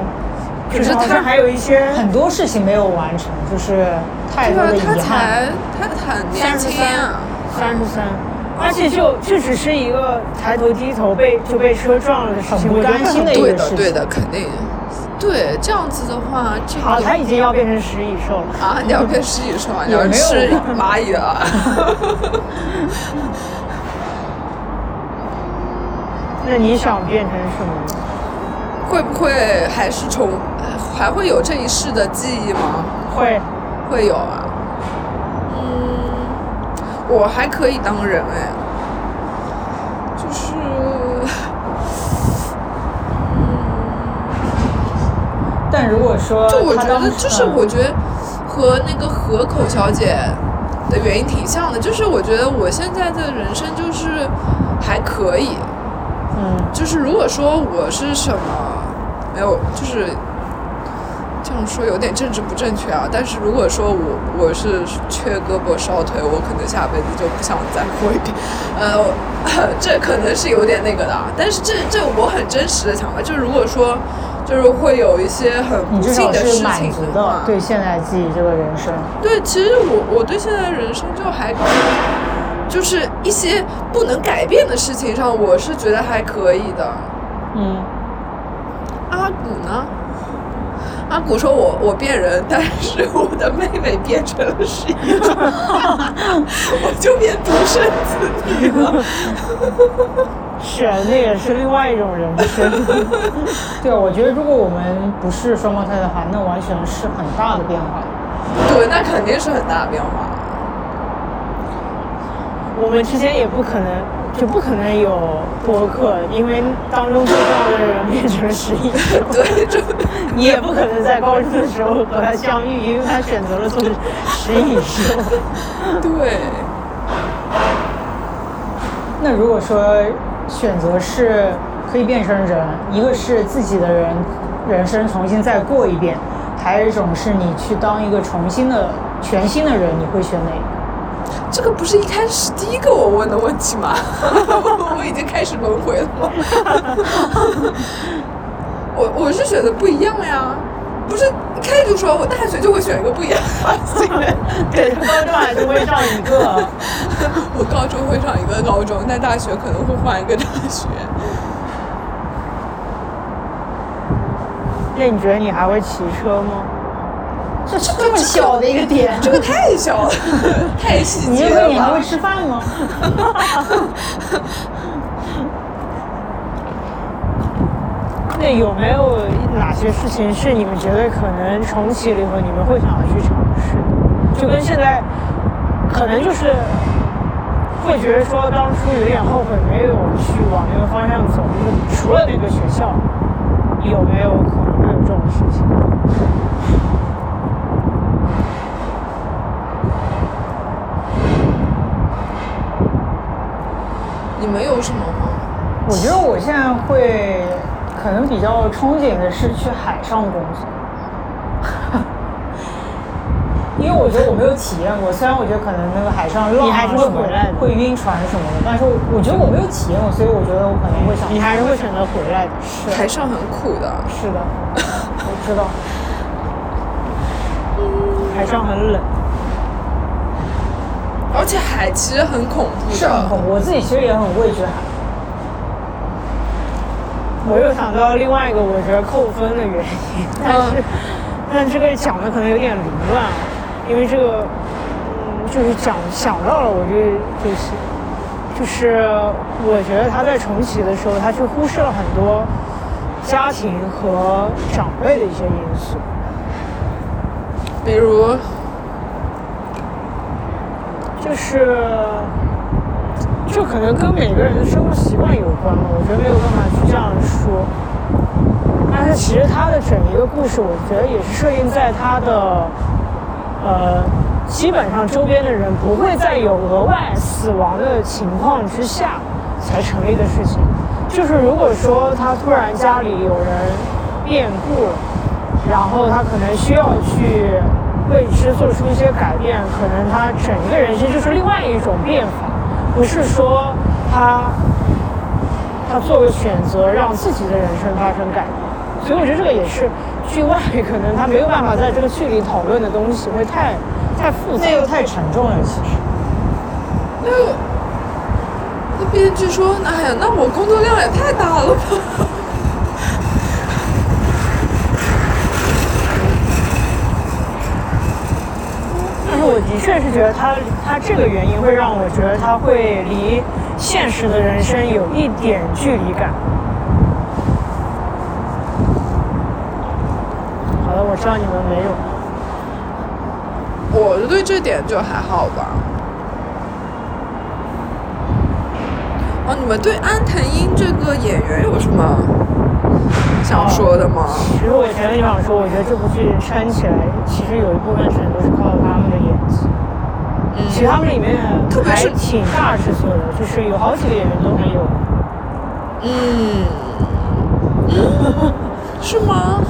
可是他好像还有一些很多事情没有完成，就是太多的遗憾。才他很年轻啊。三十三，而且就这只是一个抬头低头被就被车撞了的事情，很不甘心的一对的，个事情。对的，肯定。对，这样子的话，这好，个他已经要变成食蚁兽了。啊，你要变食蚁兽啊，你要吃蚂蚁了。那你想变成什么？会不会还是重，还会有这一世的记忆吗？会，会有啊。嗯，我还可以当人哎，就是，嗯。但如果说就我觉得，就是嗯我觉得和那个河口小姐的原因挺像的，就是我觉得我现在的人生就是还可以，嗯，就是如果说我是什么，没有，就是这样说有点政治不正确啊。但是如果说我我是缺胳膊少腿，我可能下辈子就不想再活一遍。呃，这可能是有点那个的，啊。但是这这我很真实的想法，就是如果说就是会有一些很不幸的事是满足情的话的，对现在自己这个人生。对，其实我我对现在的人生就还可以，就是一些不能改变的事情上，我是觉得还可以的。嗯，阿古呢？阿古说我我变人，但是我的妹妹变成了十一种，我就变独生子女了。是，那也是另外一种人生。对，我觉得如果我们不是双胞胎的话，那完全是很大的变化。对，那肯定是很大的变化。我们之间也不可能，就不可能有播客，因为当中最重要的人变成了十一兽。对，就你也不可能在高中的时候和他相遇，因为他选择了做食蚁兽。对，那如果说选择是可以变成人，一个是自己的人人生重新再过一遍，还有一种是你去当一个重新的全新的人，你会选哪个？这个不是一开始第一个我问的问题吗？我已经开始轮回了吗？我我是选择不一样呀，不是一开始就说我大学就会选一个不一样的人。对，高中还是会上一个。我高中会上一个高中，但大学可能会换一个大学。那你觉得你还会骑车吗？这这么小的一个点，这个太小了，太细你节了你还会？吃饭吗？那有没有哪些事情是你们觉得可能重启了以后你们会想要去尝试？就跟现在，可能就是会觉得说当初有点后悔没有去往那个方向走。就是除了那个学校，有没有可能会有这种事情？们有什么吗？我觉得我现在会可能比较憧憬的是去海上工作，因为我觉得我没有体验过。虽然我觉得可能那个海上浪你还是会回来的会晕船什么的，但是我觉得我没有体验过，所以我觉得我可能会想。你还是会选择回来的。是海上很苦的，是的，我知道。海上很冷。而且海其实很恐怖的。是很恐怖，我自己其实也很畏惧海。我又想到另外一个我觉得扣分的原因，但是、但这个讲的可能有点凌乱啊，因为这个嗯就是讲想到了，我就就是就是我觉得他在重启的时候，他去忽视了很多家庭和长辈的一些因素。比如，就是，就可能跟每个人的生活习惯有关吧，我觉得没有办法去这样说。但是其实他的整一个故事，我觉得也是设定在他的，呃，基本上周边的人不会再有额外死亡的情况之下才成立的事情。就是如果说他突然家里有人变故了，然后他可能需要去为之做出一些改变，可能他整个人生就是另外一种变法，不是说他他做个选择让自己的人生发生改变。所以我觉得这个也是剧外可能他没有办法在这个剧里讨论的东西，会太太复杂那。又太沉重了，其实。那那编剧说：“哎呀，那我工作量也太大了吧。”但是我的确是觉得他他这个原因会让我觉得他会离现实的人生有一点距离感。好的，我知道你们没有。我对这点就还好吧。哦，你们对安藤樱这个演员有什么想说的吗？其实我前面想说，我觉得这部剧撑起来，其实有一部分程度是靠他们的演技。嗯，其实他们里面特别是还挺大制作的，就是有好几个演员都没有。嗯，是吗？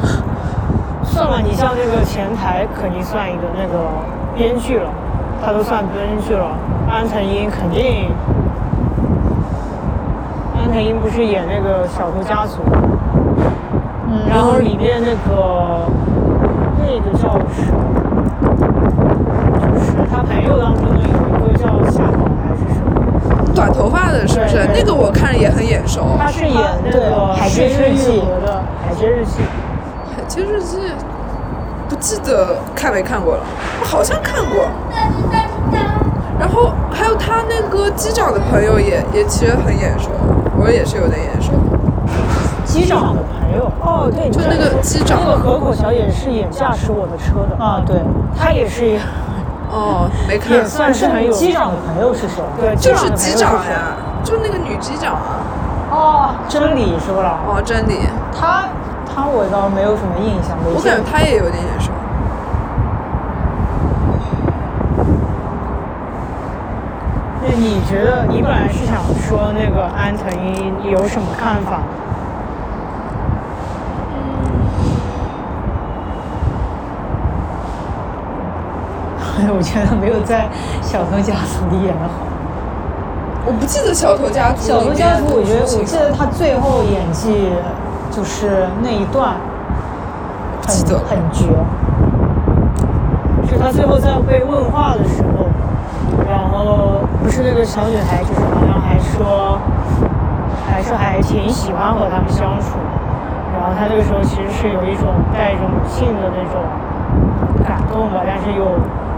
算了，你像那个前台肯定算一个那个编剧了，他都算编剧了。安藤英肯定，安藤英不是演那个《小偷家族》，嗯，然后里面那个那个叫什么？就是他朋友当中的有一个叫夏宝还是什么？短头发的是不是那个我看着也很眼熟。他是演那对个海街日记的《海街日记》。海街日记不记得看没看过了，我好像看过。然后还有他那个机长的朋友也也其实很眼熟，我也是有点眼熟。机长的朋友哦，对，就那个机长那个河口小野是演驾驶我的车的，啊，对，他也是演哦，没看也，算是很有机长的朋友是谁？对，就是机长呀。就那个女机长啊。哦，真理是不啦？哦，真理，她，她我倒没有什么印象，没我感觉见过。他也有点眼熟。那你觉得你本来是想说那个安藤英有什么看法？我觉得没有在《小偷家族》里演的好。我不记得小偷家族。《小偷家族》，我觉得我记得他最后演技就是那一段很记得很绝。是他最后在被问话的时候，然后不是那个小女孩，就是好像还说，还说还挺喜欢和他们相处，然后他这个时候其实是有一种带一种性的那种感动吧，但是又又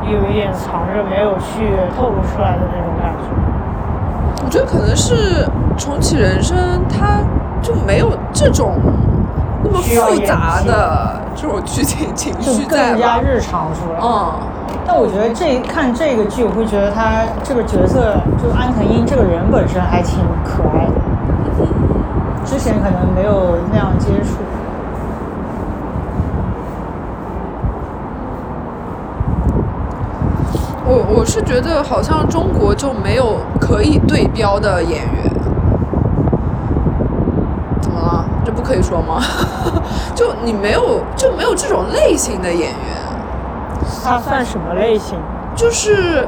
有一点藏着没有去透露出来的那种感觉。我觉得可能是重启人生，它就没有这种那么复杂的这种剧情情绪？更加日常出来。嗯，但我觉得这一看这个剧，我会觉得他这个角色，就安藤英这个人本身还挺可爱的。之前可能没有那样接触。我我是觉得好像中国就没有可以对标的演员。怎么了？这不可以说吗？就你没有就没有这种类型的演员，他算什么类型？就是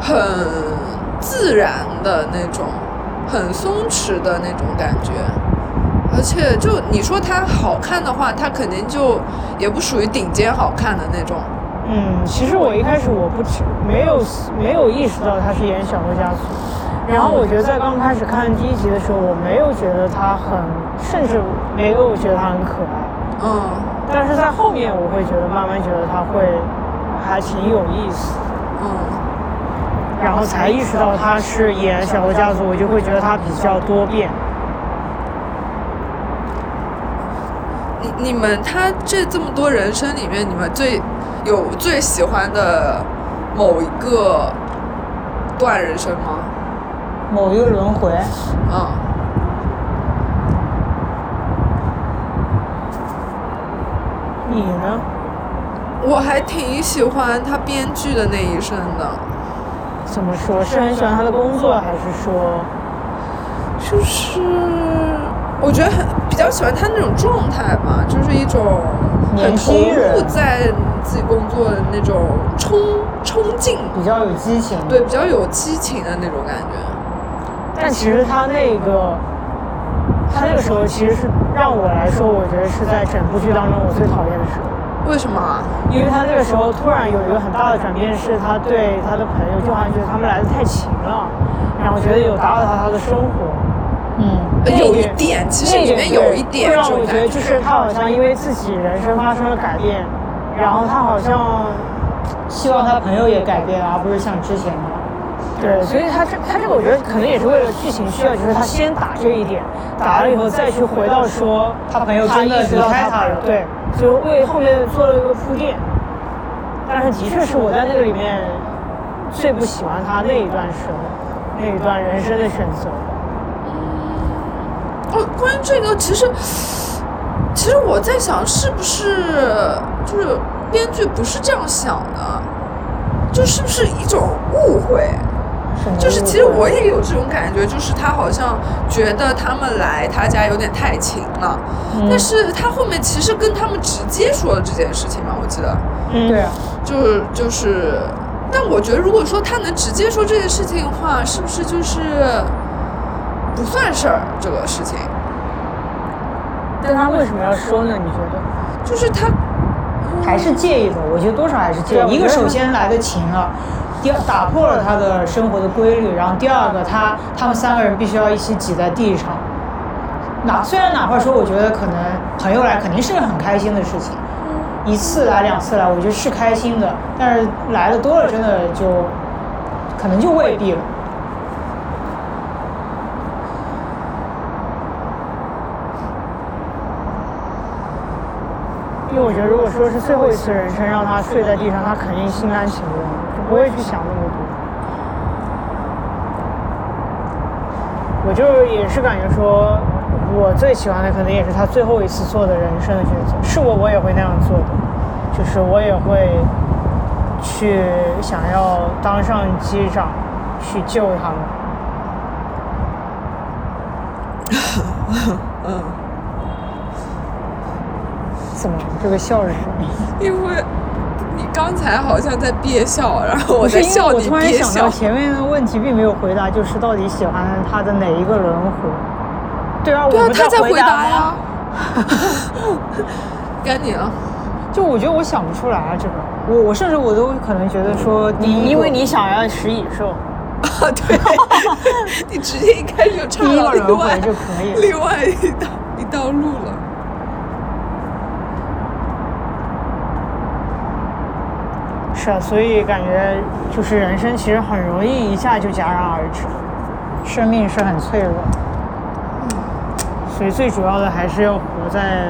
很自然的那种，很松弛的那种感觉。而且就你说他好看的话，他肯定就也不属于顶尖好看的那种。嗯，其实我一开始我不知没有没有意识到他是演《小说家族》，然后我觉得在刚开始看第一集的时候，我没有觉得他很，甚至没有觉得他很可爱，嗯但是在后面我会觉得慢慢觉得他会还挺有意思，嗯，然后才意识到他是演《小说家族》，我就会觉得他比较多变。你你们他这这么多人生里面，你们最有最喜欢的某一个段人生吗？某一个轮回，嗯，你呢？我还挺喜欢他编剧的那一生的。怎么说？是很喜欢他的工作，还是说？就是我觉得很比较喜欢他那种状态吧，就是一种很投入在自己工作的那种冲冲劲，比较有激情。对，比较有激情的那种感觉。但其实他那个，他那个时候其实是让我来说，我觉得是在整部剧当中我最讨厌的时候。为什么啊？因为他那个时候突然有一个很大的转变，是他对他的朋友就好像觉得他们来的太勤了，然后觉得有打扰到他的生活。嗯，有一点，其实里面有一点会让这种感我觉得就是他好像因为自己人生发生了改变，然后他好像希望他朋友也改变，而不是像之前那样。对，所以他这他这个我觉得可能也是为了剧情需要，就是他先打这一点，打了以后再去回到说他朋友真的离开他了对，就为后面做了一个铺垫。但是的确是我在那个里面最不喜欢他那一段时候，那一段人生的选择。哦，关于这个，其实其实我在想，是不是就是编剧不是这样想的，就是不是一种误会？什么就是其实我也有这种感觉，就是他好像觉得他们来他家有点太勤了，嗯但是他后面其实跟他们直接说了这件事情嘛，我记得嗯，对啊，就是就是，但我觉得如果说他能直接说这件事情的话，是不是就是不算事儿这个事情？但他为什么要说呢？你觉得？就是他还是介意的，我觉得多少还是介意。一个首先来的勤了，第二打破了他的生活的规律，然后第二个他他们三个人必须要一起挤在地上。哪虽然哪怕说，我觉得可能朋友来肯定是个很开心的事情，一次来两次来，我觉得是开心的，但是来的多了，真的就可能就未必了。我觉得，如果说是最后一次人生让他睡在地上，他肯定心甘情愿，就不会去想那么多。我就也是感觉说，我最喜欢的可能也是他最后一次做的人生的选择，是我我也会那样做的，就是我也会去想要当上机长，去救他们。怎 这个笑是什么？因为你刚才好像在憋笑，然后我在笑你我突然憋笑想到。前面的问题并没有回答，就是到底喜欢他的哪一个轮回？对啊，对啊，我们他在回回答呀。该你了。就我觉得我想不出来啊，这个我我甚至我都可能觉得说你因为你想要食蚁兽，啊，对，你直接一开始就插到另外就可以。另外一道一道路了。是啊，所以感觉就是人生其实很容易一下就戛然而止，生命是很脆弱。所以最主要的还是要活在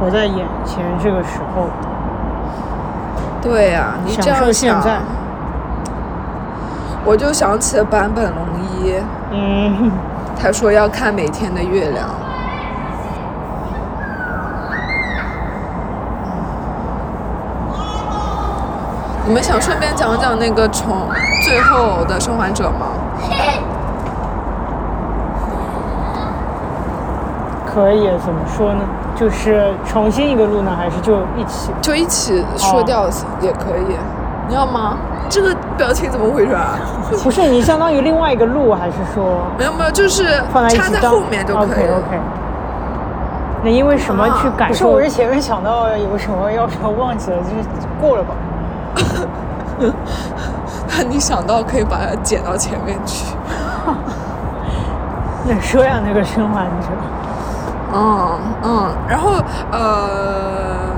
活在眼前这个时候，对呀、你这样想，现在。我就想起了坂本龙一，嗯，他说要看每天的月亮。你们想顺便讲讲那个从最后的生还者吗？可以，怎么说呢？就是重新一个路呢，还是就一起？就一起说掉也可以，你要吗？这个表情怎么回事啊？不是你相当于另外一个路，还是说没有没有，就是放在一起当插在后面就可以 OK 了。OK。那因为什么去啊感受？不是，我是前面想到有什么要说忘记了，就是过了吧。你想到可以把它剪到前面去。那说呀？那个生还者，嗯嗯，然后呃，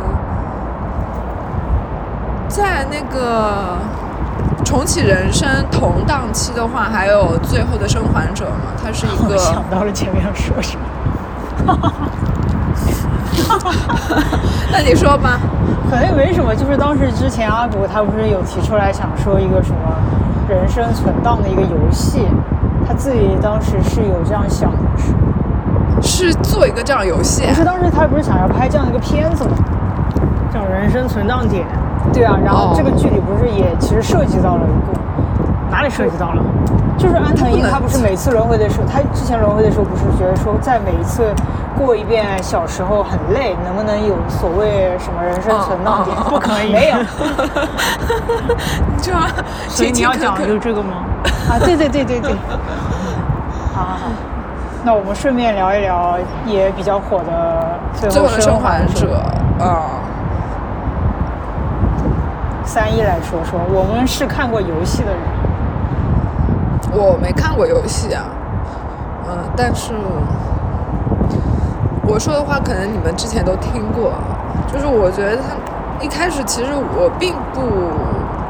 在那个重启人生同档期的话，还有最后的生还者嘛，它是一 我个想到了前面要说什么。那你说吧。可能也没什么，就是当时之前阿古他不是有提出来想说一个什么人生存档的一个游戏，他自己当时是有这样想的，是是做一个这样游戏不，是当时他不是想要拍这样一个片子吗？叫人生存档点，对啊，然后哦这个剧里不是也其实涉及到了一个，哪里涉及到了？就是安藤樱他不能他不是每次轮回的时候，他之前轮回的时候不是觉得说在每一次过一遍小时候很累，能不能有所谓什么人生存档点？哦哦哦不可以，没有。你知道？所以你要讲的就就是这个吗？啊，对对对对对，好好好，那我们顺便聊一聊也比较火的《最最后的生还者，啊，三一来说说，我们是看过游戏的人，我没看过游戏啊，嗯，但是我说的话可能你们之前都听过，就是我觉得他一开始其实我并不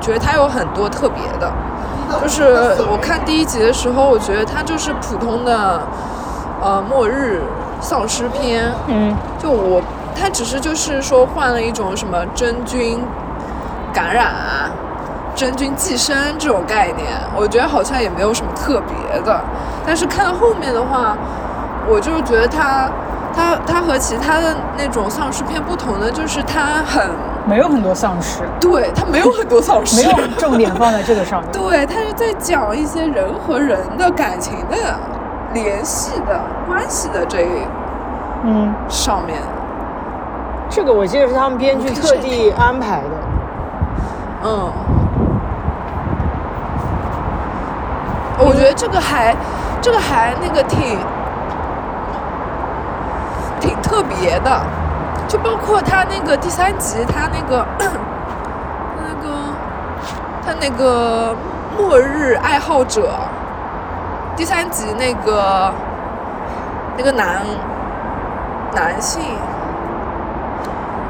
觉得他有很多特别的，就是我看第一集的时候，我觉得他就是普通的呃末日丧尸片，嗯，就我他只是就是说换了一种什么真菌感染啊。真菌寄生这种概念，我觉得好像也没有什么特别的。但是看到后面的话，我就是觉得它，它，它和其他的那种丧尸片不同的，就是它很没有很多丧尸，对，它没有很多丧尸，没有重点放在这个上面。对，它是在讲一些人和人的感情的联系的关系的这嗯，上面。这个我记得是他们编剧特地安排的。嗯，我觉得这个还，这个还那个挺挺特别的，就包括他那个第三集，他那个 他那个他那个末日爱好者，第三集那个那个男男性。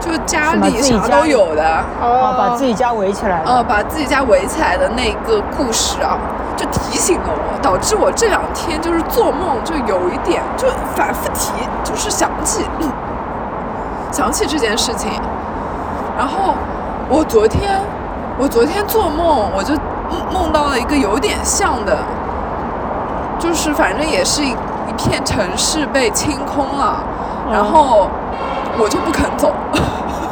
就家里啥都有的，哦，把自己家围起来，哦，把自己家围起来的那个故事啊，就提醒了我，导致我这两天就是做梦就有一点就反复提，就是想起想起这件事情。然后我昨天我昨天做梦，我就梦梦到了一个有点像的，就是反正也是一一片城市被清空了，然后。我就不肯走，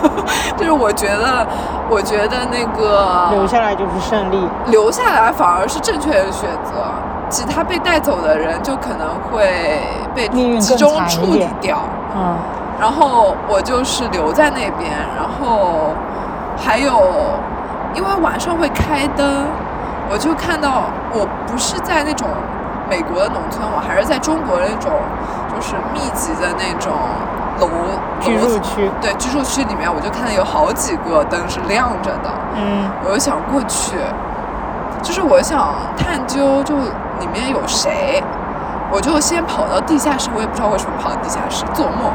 就是我觉得，我觉得那个留下来就是胜利，留下来反而是正确的选择，其他被带走的人就可能会被集中处理掉。嗯，然后我就是留在那边，然后还有，因为晚上会开灯，我就看到我不是在那种美国的农村，我还是在中国那种就是密集的那种。楼居住区对居住区里面，我就看到有好几个灯是亮着的。嗯，我就想过去，就是我想探究，就里面有谁，我就先跑到地下室。我也不知道为什么跑到地下室，做梦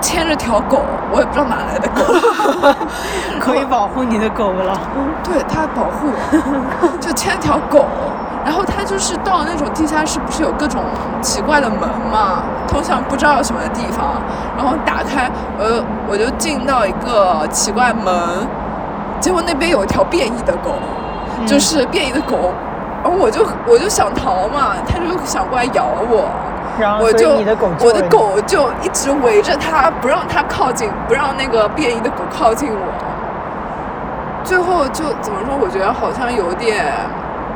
牵着条狗，我也不知道哪来的狗，可以保护你的狗了。对，它保护我，就牵条狗。然后他就是到那种地下室，不是有各种奇怪的门嘛，通向不知道什么地方。然后打开，呃，我就进到一个奇怪门，结果那边有一条变异的狗，就是变异的狗。然后我就我就想逃嘛，它就想过来咬我，然后我就我的狗就一直围着它，不让它靠近，不让那个变异的狗靠近我。最后就怎么说？我觉得好像有点。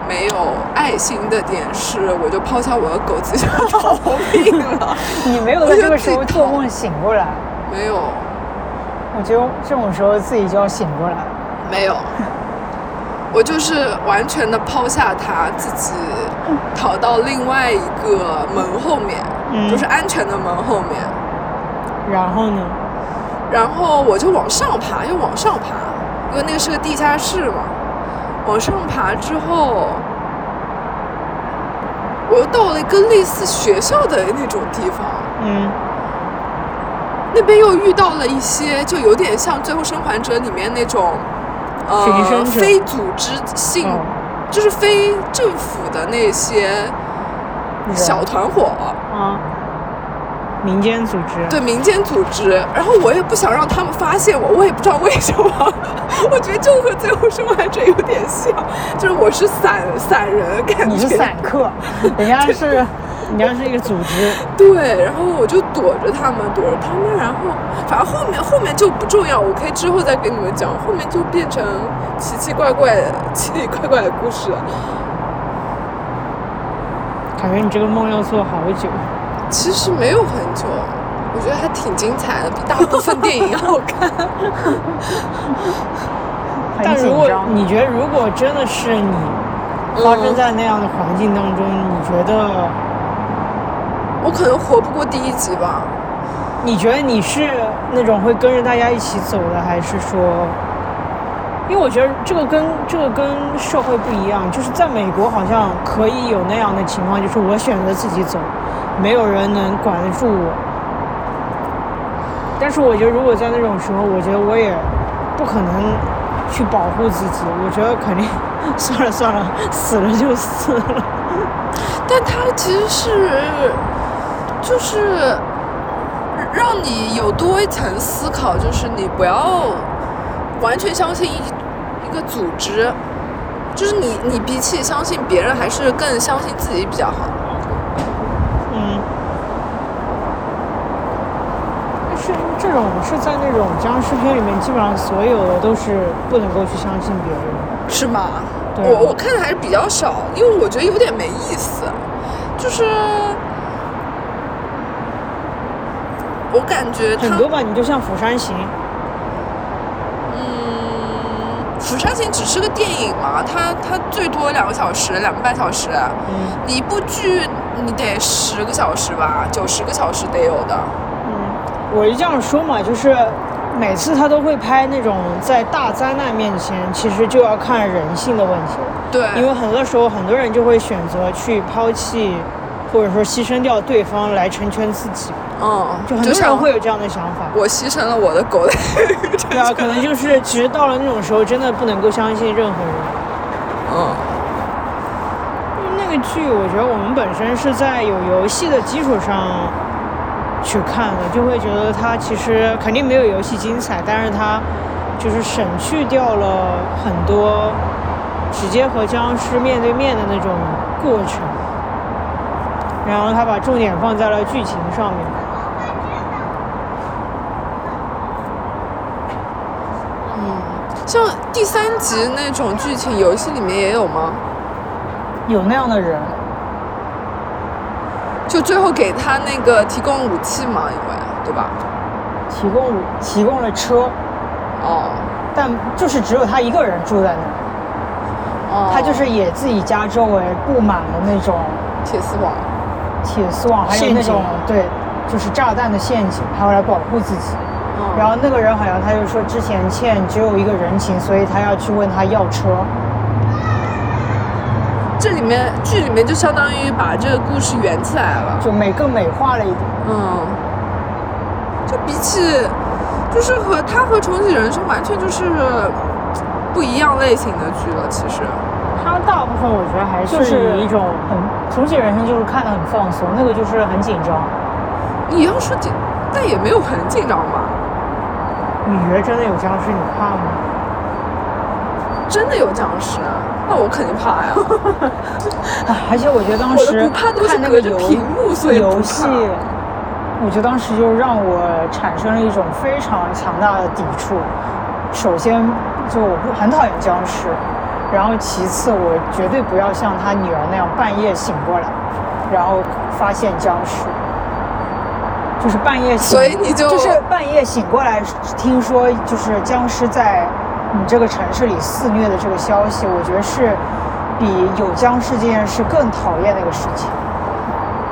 没有爱心的点是，我就抛下我的狗自己逃命了。你没有在这个时候做梦醒过来？没有。我觉得这种时候自己就要醒过来。没有。我就是完全的抛下它，自己逃到另外一个门后面，就是安全的门后面。然后呢？然后我就往上爬，就往上爬，因为那个是个地下室嘛。往上爬之后，我又到了一个类似学校的那种地方。嗯。那边又遇到了一些，就有点像《最后生还者》里面那种，呃，非组织性，就是非政府的那些小团伙。啊。民间组织。对民间组织，然后我也不想让他们发现我，我也不知道为什么。我觉得就和《最后生还者》有点像，就是我是散散人，感觉你是散客，人家是人家是一个组织。对，然后我就躲着他们，躲着他们，然后反正后面后面就不重要，我可以之后再给你们讲。后面就变成奇奇怪怪的、奇奇怪怪的故事。感觉你这个梦要做好久。其实没有很久，我觉得还挺精彩的，比大部分电影好看。但如果你觉得，如果真的是你发生在那样的环境当中，你觉得我可能活不过第一集吧？你觉得你是那种会跟着大家一起走的，还是说因为我觉得这个跟这个跟社会不一样，就是在美国好像可以有那样的情况，就是我选择自己走，没有人能管得住我。但是我觉得如果在那种时候，我觉得我也不可能去保护自己，我觉得肯定 算了算了，死了就死了。但他其实是就是让你有多一层思考，就是你不要完全相信一一个组织，就是你你比起相信别人，还是更相信自己比较好。嗯，但是这种是在那种僵尸片里面，基本上所有的都是不能够去相信别人。是吗？我我看的还是比较少，因为我觉得有点没意思，就是我感觉很多吧，你就像《釜山行》，嗯，《釜山行》只是个电影嘛，它它最多两个小时，两个半小时。嗯你一部剧你得十个小时吧，九十个小时得有的。嗯，我就这样说嘛，就是每次他都会拍那种在大灾难面前，其实就要看人性的问题了。对，因为很多时候很多人就会选择去抛弃，或者说牺牲掉对方来成全自己，嗯，就很多人会有这样的想法。我牺牲了我的狗来。对啊，可能就是其实到了那种时候，真的不能够相信任何人。嗯，因为那个剧，我觉得我们本身是在有游戏的基础上去看的，就会觉得它其实肯定没有游戏精彩，但是它就是省去掉了很多直接和僵尸面对面的那种过程，然后他把重点放在了剧情上面。像第三集那种剧情，游戏里面也有吗？有那样的人，就最后给他那个提供武器嘛，因为对吧？提供提供了车，哦但就是只有他一个人住在那儿。哦，他就是也自己家周围布满了那种铁丝网。铁丝网，还有那种对，就是炸弹的陷阱，他会来保护自己。嗯然后那个人好像他就说之前欠只有一个人情，所以他要去问他要车。这里面剧里面就相当于把这个故事圆起来了。就美更美化了一点。嗯，就比起，就是和它和重启人生完全就是不一样类型的剧了。其实，他大部分我觉得还是以一种很重启人生，就是看得很放松，那个就是很紧张。你要说紧，但也没有很紧张吧？你觉得真的有僵尸，你怕吗？真的有僵尸，那我肯定怕呀。啊而且我觉得当时看那个游屏幕所以不游戏怕，我觉得当时就让我产生了一种非常强大的抵触。首先，就我不很讨厌僵尸，然后其次，我绝对不要像他女儿那样半夜醒过来，然后发现僵尸。就是半夜醒，所以你就就是半夜醒过来，听说就是僵尸在你这个城市里肆虐的这个消息，我觉得是比有僵尸这件事更讨厌的一个事情。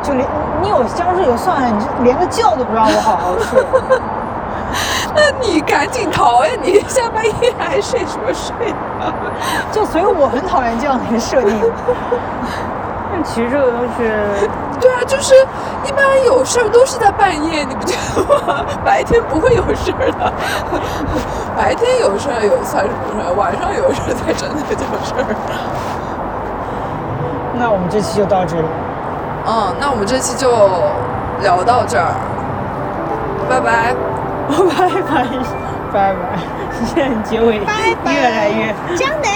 就连你有僵尸就算了，你就连个觉都不让我好好睡。那你赶紧逃呀！你下半夜还睡什么睡啊？就所以我很讨厌这样的一个设定。但其实这个东西，对啊，就是一般有事儿都是在半夜，你不觉得吗？白天不会有事儿的，白天有事儿有算什么事儿？晚上有事儿才真的叫事儿。那我们这期就到这里，嗯，那我们这期就聊到这儿，拜拜。拜拜，拜拜。现在结尾越来越江南。